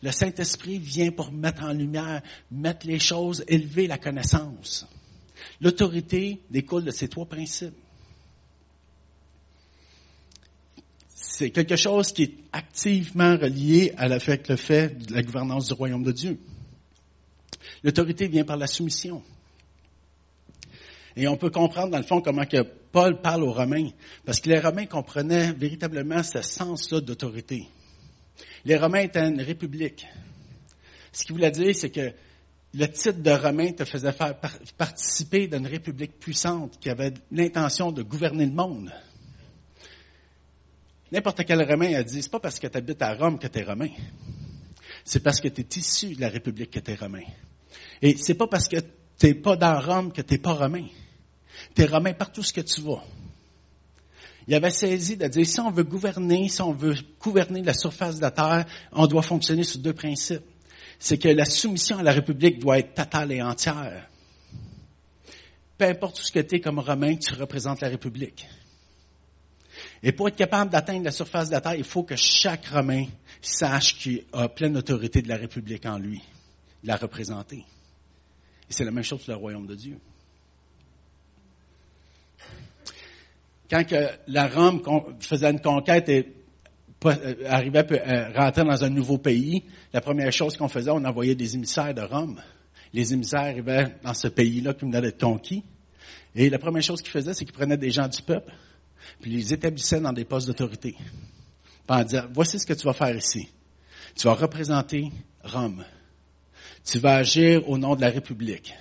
Le Saint-Esprit vient pour mettre en lumière, mettre les choses, élever la connaissance. L'autorité découle de ces trois principes. C'est quelque chose qui est activement relié à le fait de la gouvernance du royaume de Dieu. L'autorité vient par la soumission. Et on peut comprendre dans le fond comment que Paul parle aux Romains, parce que les Romains comprenaient véritablement ce sens-là d'autorité. Les Romains étaient une république. Ce qu'il voulait dire, c'est que le titre de Romain te faisait faire participer d'une république puissante qui avait l'intention de gouverner le monde. N'importe quel Romain a dit, c'est pas parce que tu habites à Rome que tu es Romain. C'est parce que tu es issu de la république que tu es Romain. Et c'est pas parce que tu n'es pas dans Rome que tu n'es pas Romain. Tu es Romain partout ce que tu vas il avait saisi de dire, si on veut gouverner, si on veut gouverner la surface de la terre, on doit fonctionner sur deux principes. C'est que la soumission à la République doit être totale et entière. Peu importe ce que tu es comme Romain, tu représentes la République. Et pour être capable d'atteindre la surface de la terre, il faut que chaque Romain sache qu'il a pleine autorité de la République en lui, la représenter. Et c'est la même chose pour le royaume de Dieu. quand la Rome faisait une conquête et euh, arrivait à euh, rentrer dans un nouveau pays, la première chose qu'on faisait, on envoyait des émissaires de Rome. Les émissaires arrivaient dans ce pays-là qui venait d'être conquis. Et la première chose qu'ils faisaient, c'est qu'ils prenaient des gens du peuple, puis les établissaient dans des postes d'autorité. En disant, voici ce que tu vas faire ici. Tu vas représenter Rome. Tu vas agir au nom de la République.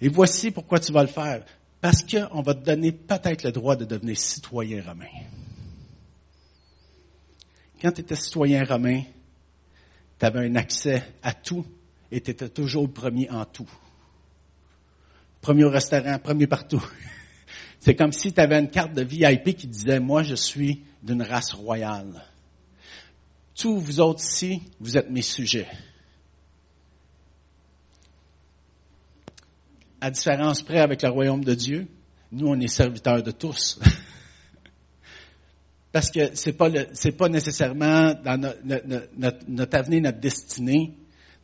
Et voici pourquoi tu vas le faire. Parce qu'on va te donner peut-être le droit de devenir citoyen romain. Quand tu étais citoyen romain, tu avais un accès à tout et tu étais toujours premier en tout. Premier au restaurant, premier partout. C'est comme si tu avais une carte de VIP qui disait, moi je suis d'une race royale. Tous vous autres ici, vous êtes mes sujets. À différence près avec le royaume de Dieu, nous, on est serviteurs de tous. Parce que c'est pas c'est pas nécessairement notre, avenir, notre destinée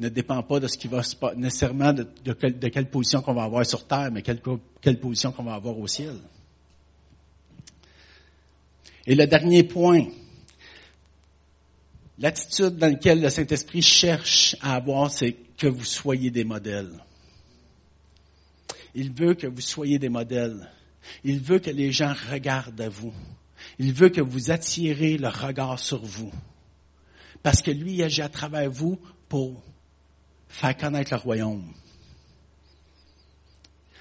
ne dépend pas de ce qui va se passer, nécessairement de, quelle position qu'on va avoir sur terre, mais quelle, quelle position qu'on va avoir au ciel. Et le dernier point, l'attitude dans laquelle le Saint-Esprit cherche à avoir, c'est que vous soyez des modèles. Il veut que vous soyez des modèles. Il veut que les gens regardent à vous. Il veut que vous attirez le regard sur vous. Parce que lui, il agit à travers vous pour faire connaître le royaume.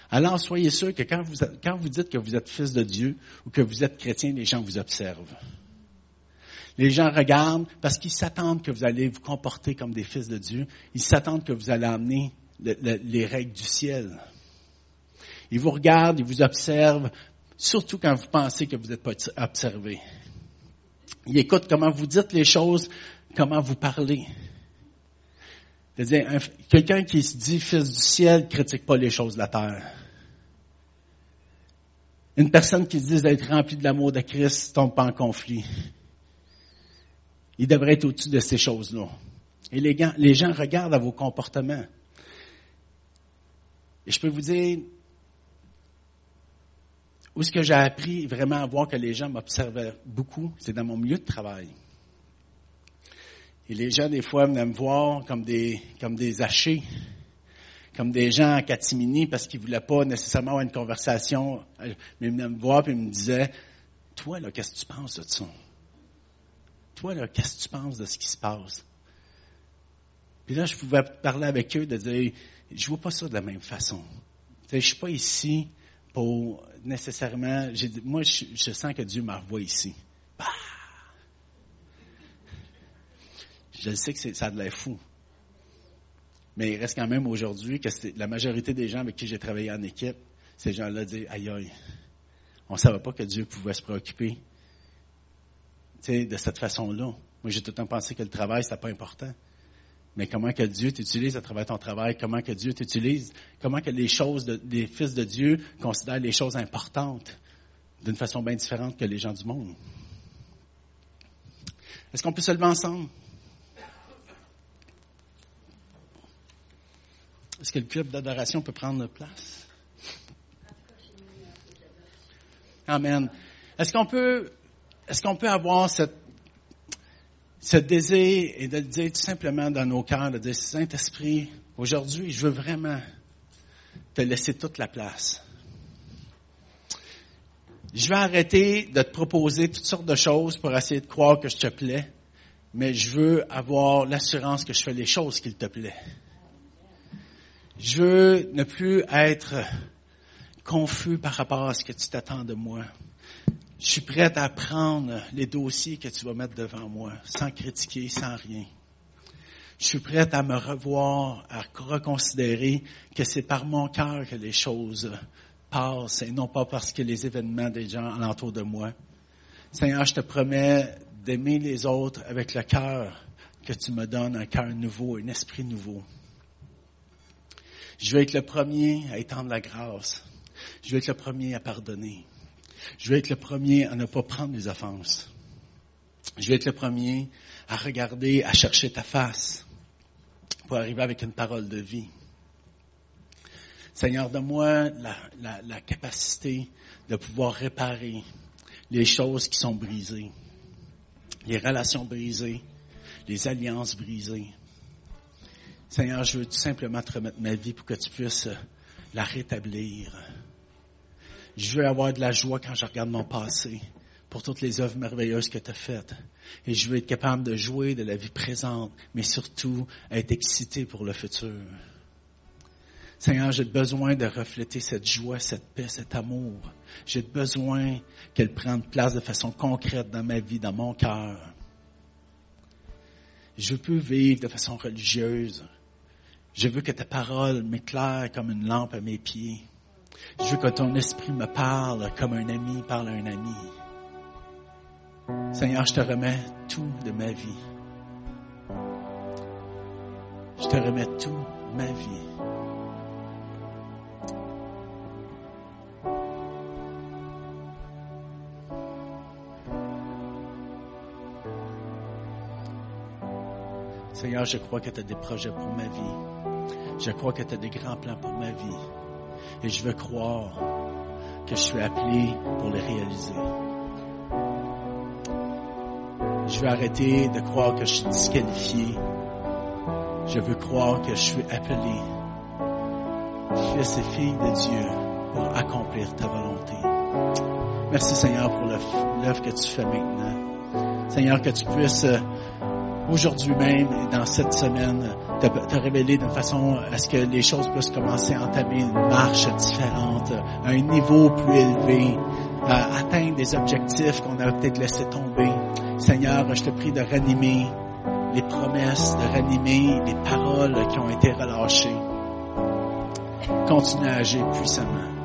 Alors, soyez sûr que quand vous, quand vous dites que vous êtes fils de Dieu ou que vous êtes chrétien, les gens vous observent. Les gens regardent parce qu'ils s'attendent que vous allez vous comporter comme des fils de Dieu. Ils s'attendent que vous allez amener les règles du ciel. Ils vous regardent, ils vous observent, surtout quand vous pensez que vous n'êtes pas observé. Ils écoutent comment vous dites les choses, comment vous parlez. C'est-à-dire, quelqu'un qui se dit fils du ciel critique pas les choses de la terre. Une personne qui se dit d'être remplie de l'amour de Christ tombe pas en conflit. Il devrait être au-dessus de ces choses-là. Et les, les gens regardent à vos comportements. Et je peux vous dire, où ce que j'ai appris vraiment à voir que les gens m'observaient beaucoup, c'est dans mon milieu de travail. Et les gens, des fois, venaient me voir comme des, comme des hachés, comme des gens en catimini parce qu'ils voulaient pas nécessairement avoir une conversation, mais ils venaient me voir et me disaient, toi, là, qu'est-ce que tu penses de ça? Toi, là, qu'est-ce que tu penses de ce qui se passe? Puis là, je pouvais parler avec eux de dire, je vois pas ça de la même façon. Je suis pas ici pour nécessairement, moi, je, sens que Dieu m'envoie ici. Bah! Je sais que ça a de l'air fou. Mais il reste quand même aujourd'hui que la majorité des gens avec qui j'ai travaillé en équipe, ces gens-là disent, aïe aïe, on ne savait pas que Dieu pouvait se préoccuper de cette façon-là. Moi, j'ai tout le temps pensé que le travail, c'était pas important mais comment que Dieu t'utilise à travers ton travail, comment que Dieu t'utilise, comment que les choses des fils de Dieu considèrent les choses importantes d'une façon bien différente que les gens du monde? Est-ce qu'on peut se lever ensemble? Est-ce que le club d'adoration peut prendre place? Amen. Est-ce qu'on peut, est-ce qu'on peut avoir cette ce désir et de le dire tout simplement dans nos cœurs, de dire, Saint-Esprit, aujourd'hui, je veux vraiment te laisser toute la place. Je vais arrêter de te proposer toutes sortes de choses pour essayer de croire que je te plais, mais je veux avoir l'assurance que je fais les choses qu'il te plaît. Je veux ne plus être confus par rapport à ce que tu t'attends de moi. Je suis prêt à prendre les dossiers que tu vas mettre devant moi, sans critiquer, sans rien. Je suis prêt à me revoir, à reconsidérer que c'est par mon cœur que les choses passent et non pas parce que les événements des gens alentour de moi. Seigneur, je te promets d'aimer les autres avec le cœur que tu me donnes, un cœur nouveau, un esprit nouveau. Je vais être le premier à étendre la grâce. Je vais être le premier à pardonner. Je vais être le premier à ne pas prendre les offenses. Je vais être le premier à regarder, à chercher ta face pour arriver avec une parole de vie. Seigneur, donne-moi la, la, capacité de pouvoir réparer les choses qui sont brisées, les relations brisées, les alliances brisées. Seigneur, je veux tout simplement te remettre ma vie pour que tu puisses la rétablir. Je veux avoir de la joie quand je regarde mon passé pour toutes les œuvres merveilleuses que tu as faites. Et je veux être capable de jouer de la vie présente, mais surtout être excité pour le futur. Seigneur, j'ai besoin de refléter cette joie, cette paix, cet amour. J'ai besoin qu'elle prenne place de façon concrète dans ma vie, dans mon cœur. Je veux vivre de façon religieuse. Je veux que ta parole m'éclaire comme une lampe à mes pieds. Je veux que ton esprit me parle comme un ami parle à un ami. Seigneur, je te remets tout de ma vie. Je te remets tout ma vie. Seigneur, je crois que tu as des projets pour ma vie. Je crois que tu as des grands plans pour ma vie. Et je veux croire que je suis appelé pour les réaliser. Je veux arrêter de croire que je suis disqualifié. Je veux croire que je suis appelé, fils et fille de Dieu, pour accomplir ta volonté. Merci Seigneur pour l'œuvre que tu fais maintenant. Seigneur, que tu puisses euh, aujourd'hui même et dans cette semaine te, révéler d'une façon à ce que les choses puissent commencer à entamer une marche différente, un niveau plus élevé, à atteindre des objectifs qu'on a peut-être laissé tomber. Seigneur, je te prie de ranimer les promesses, de ranimer les paroles qui ont été relâchées. Continue à agir puissamment.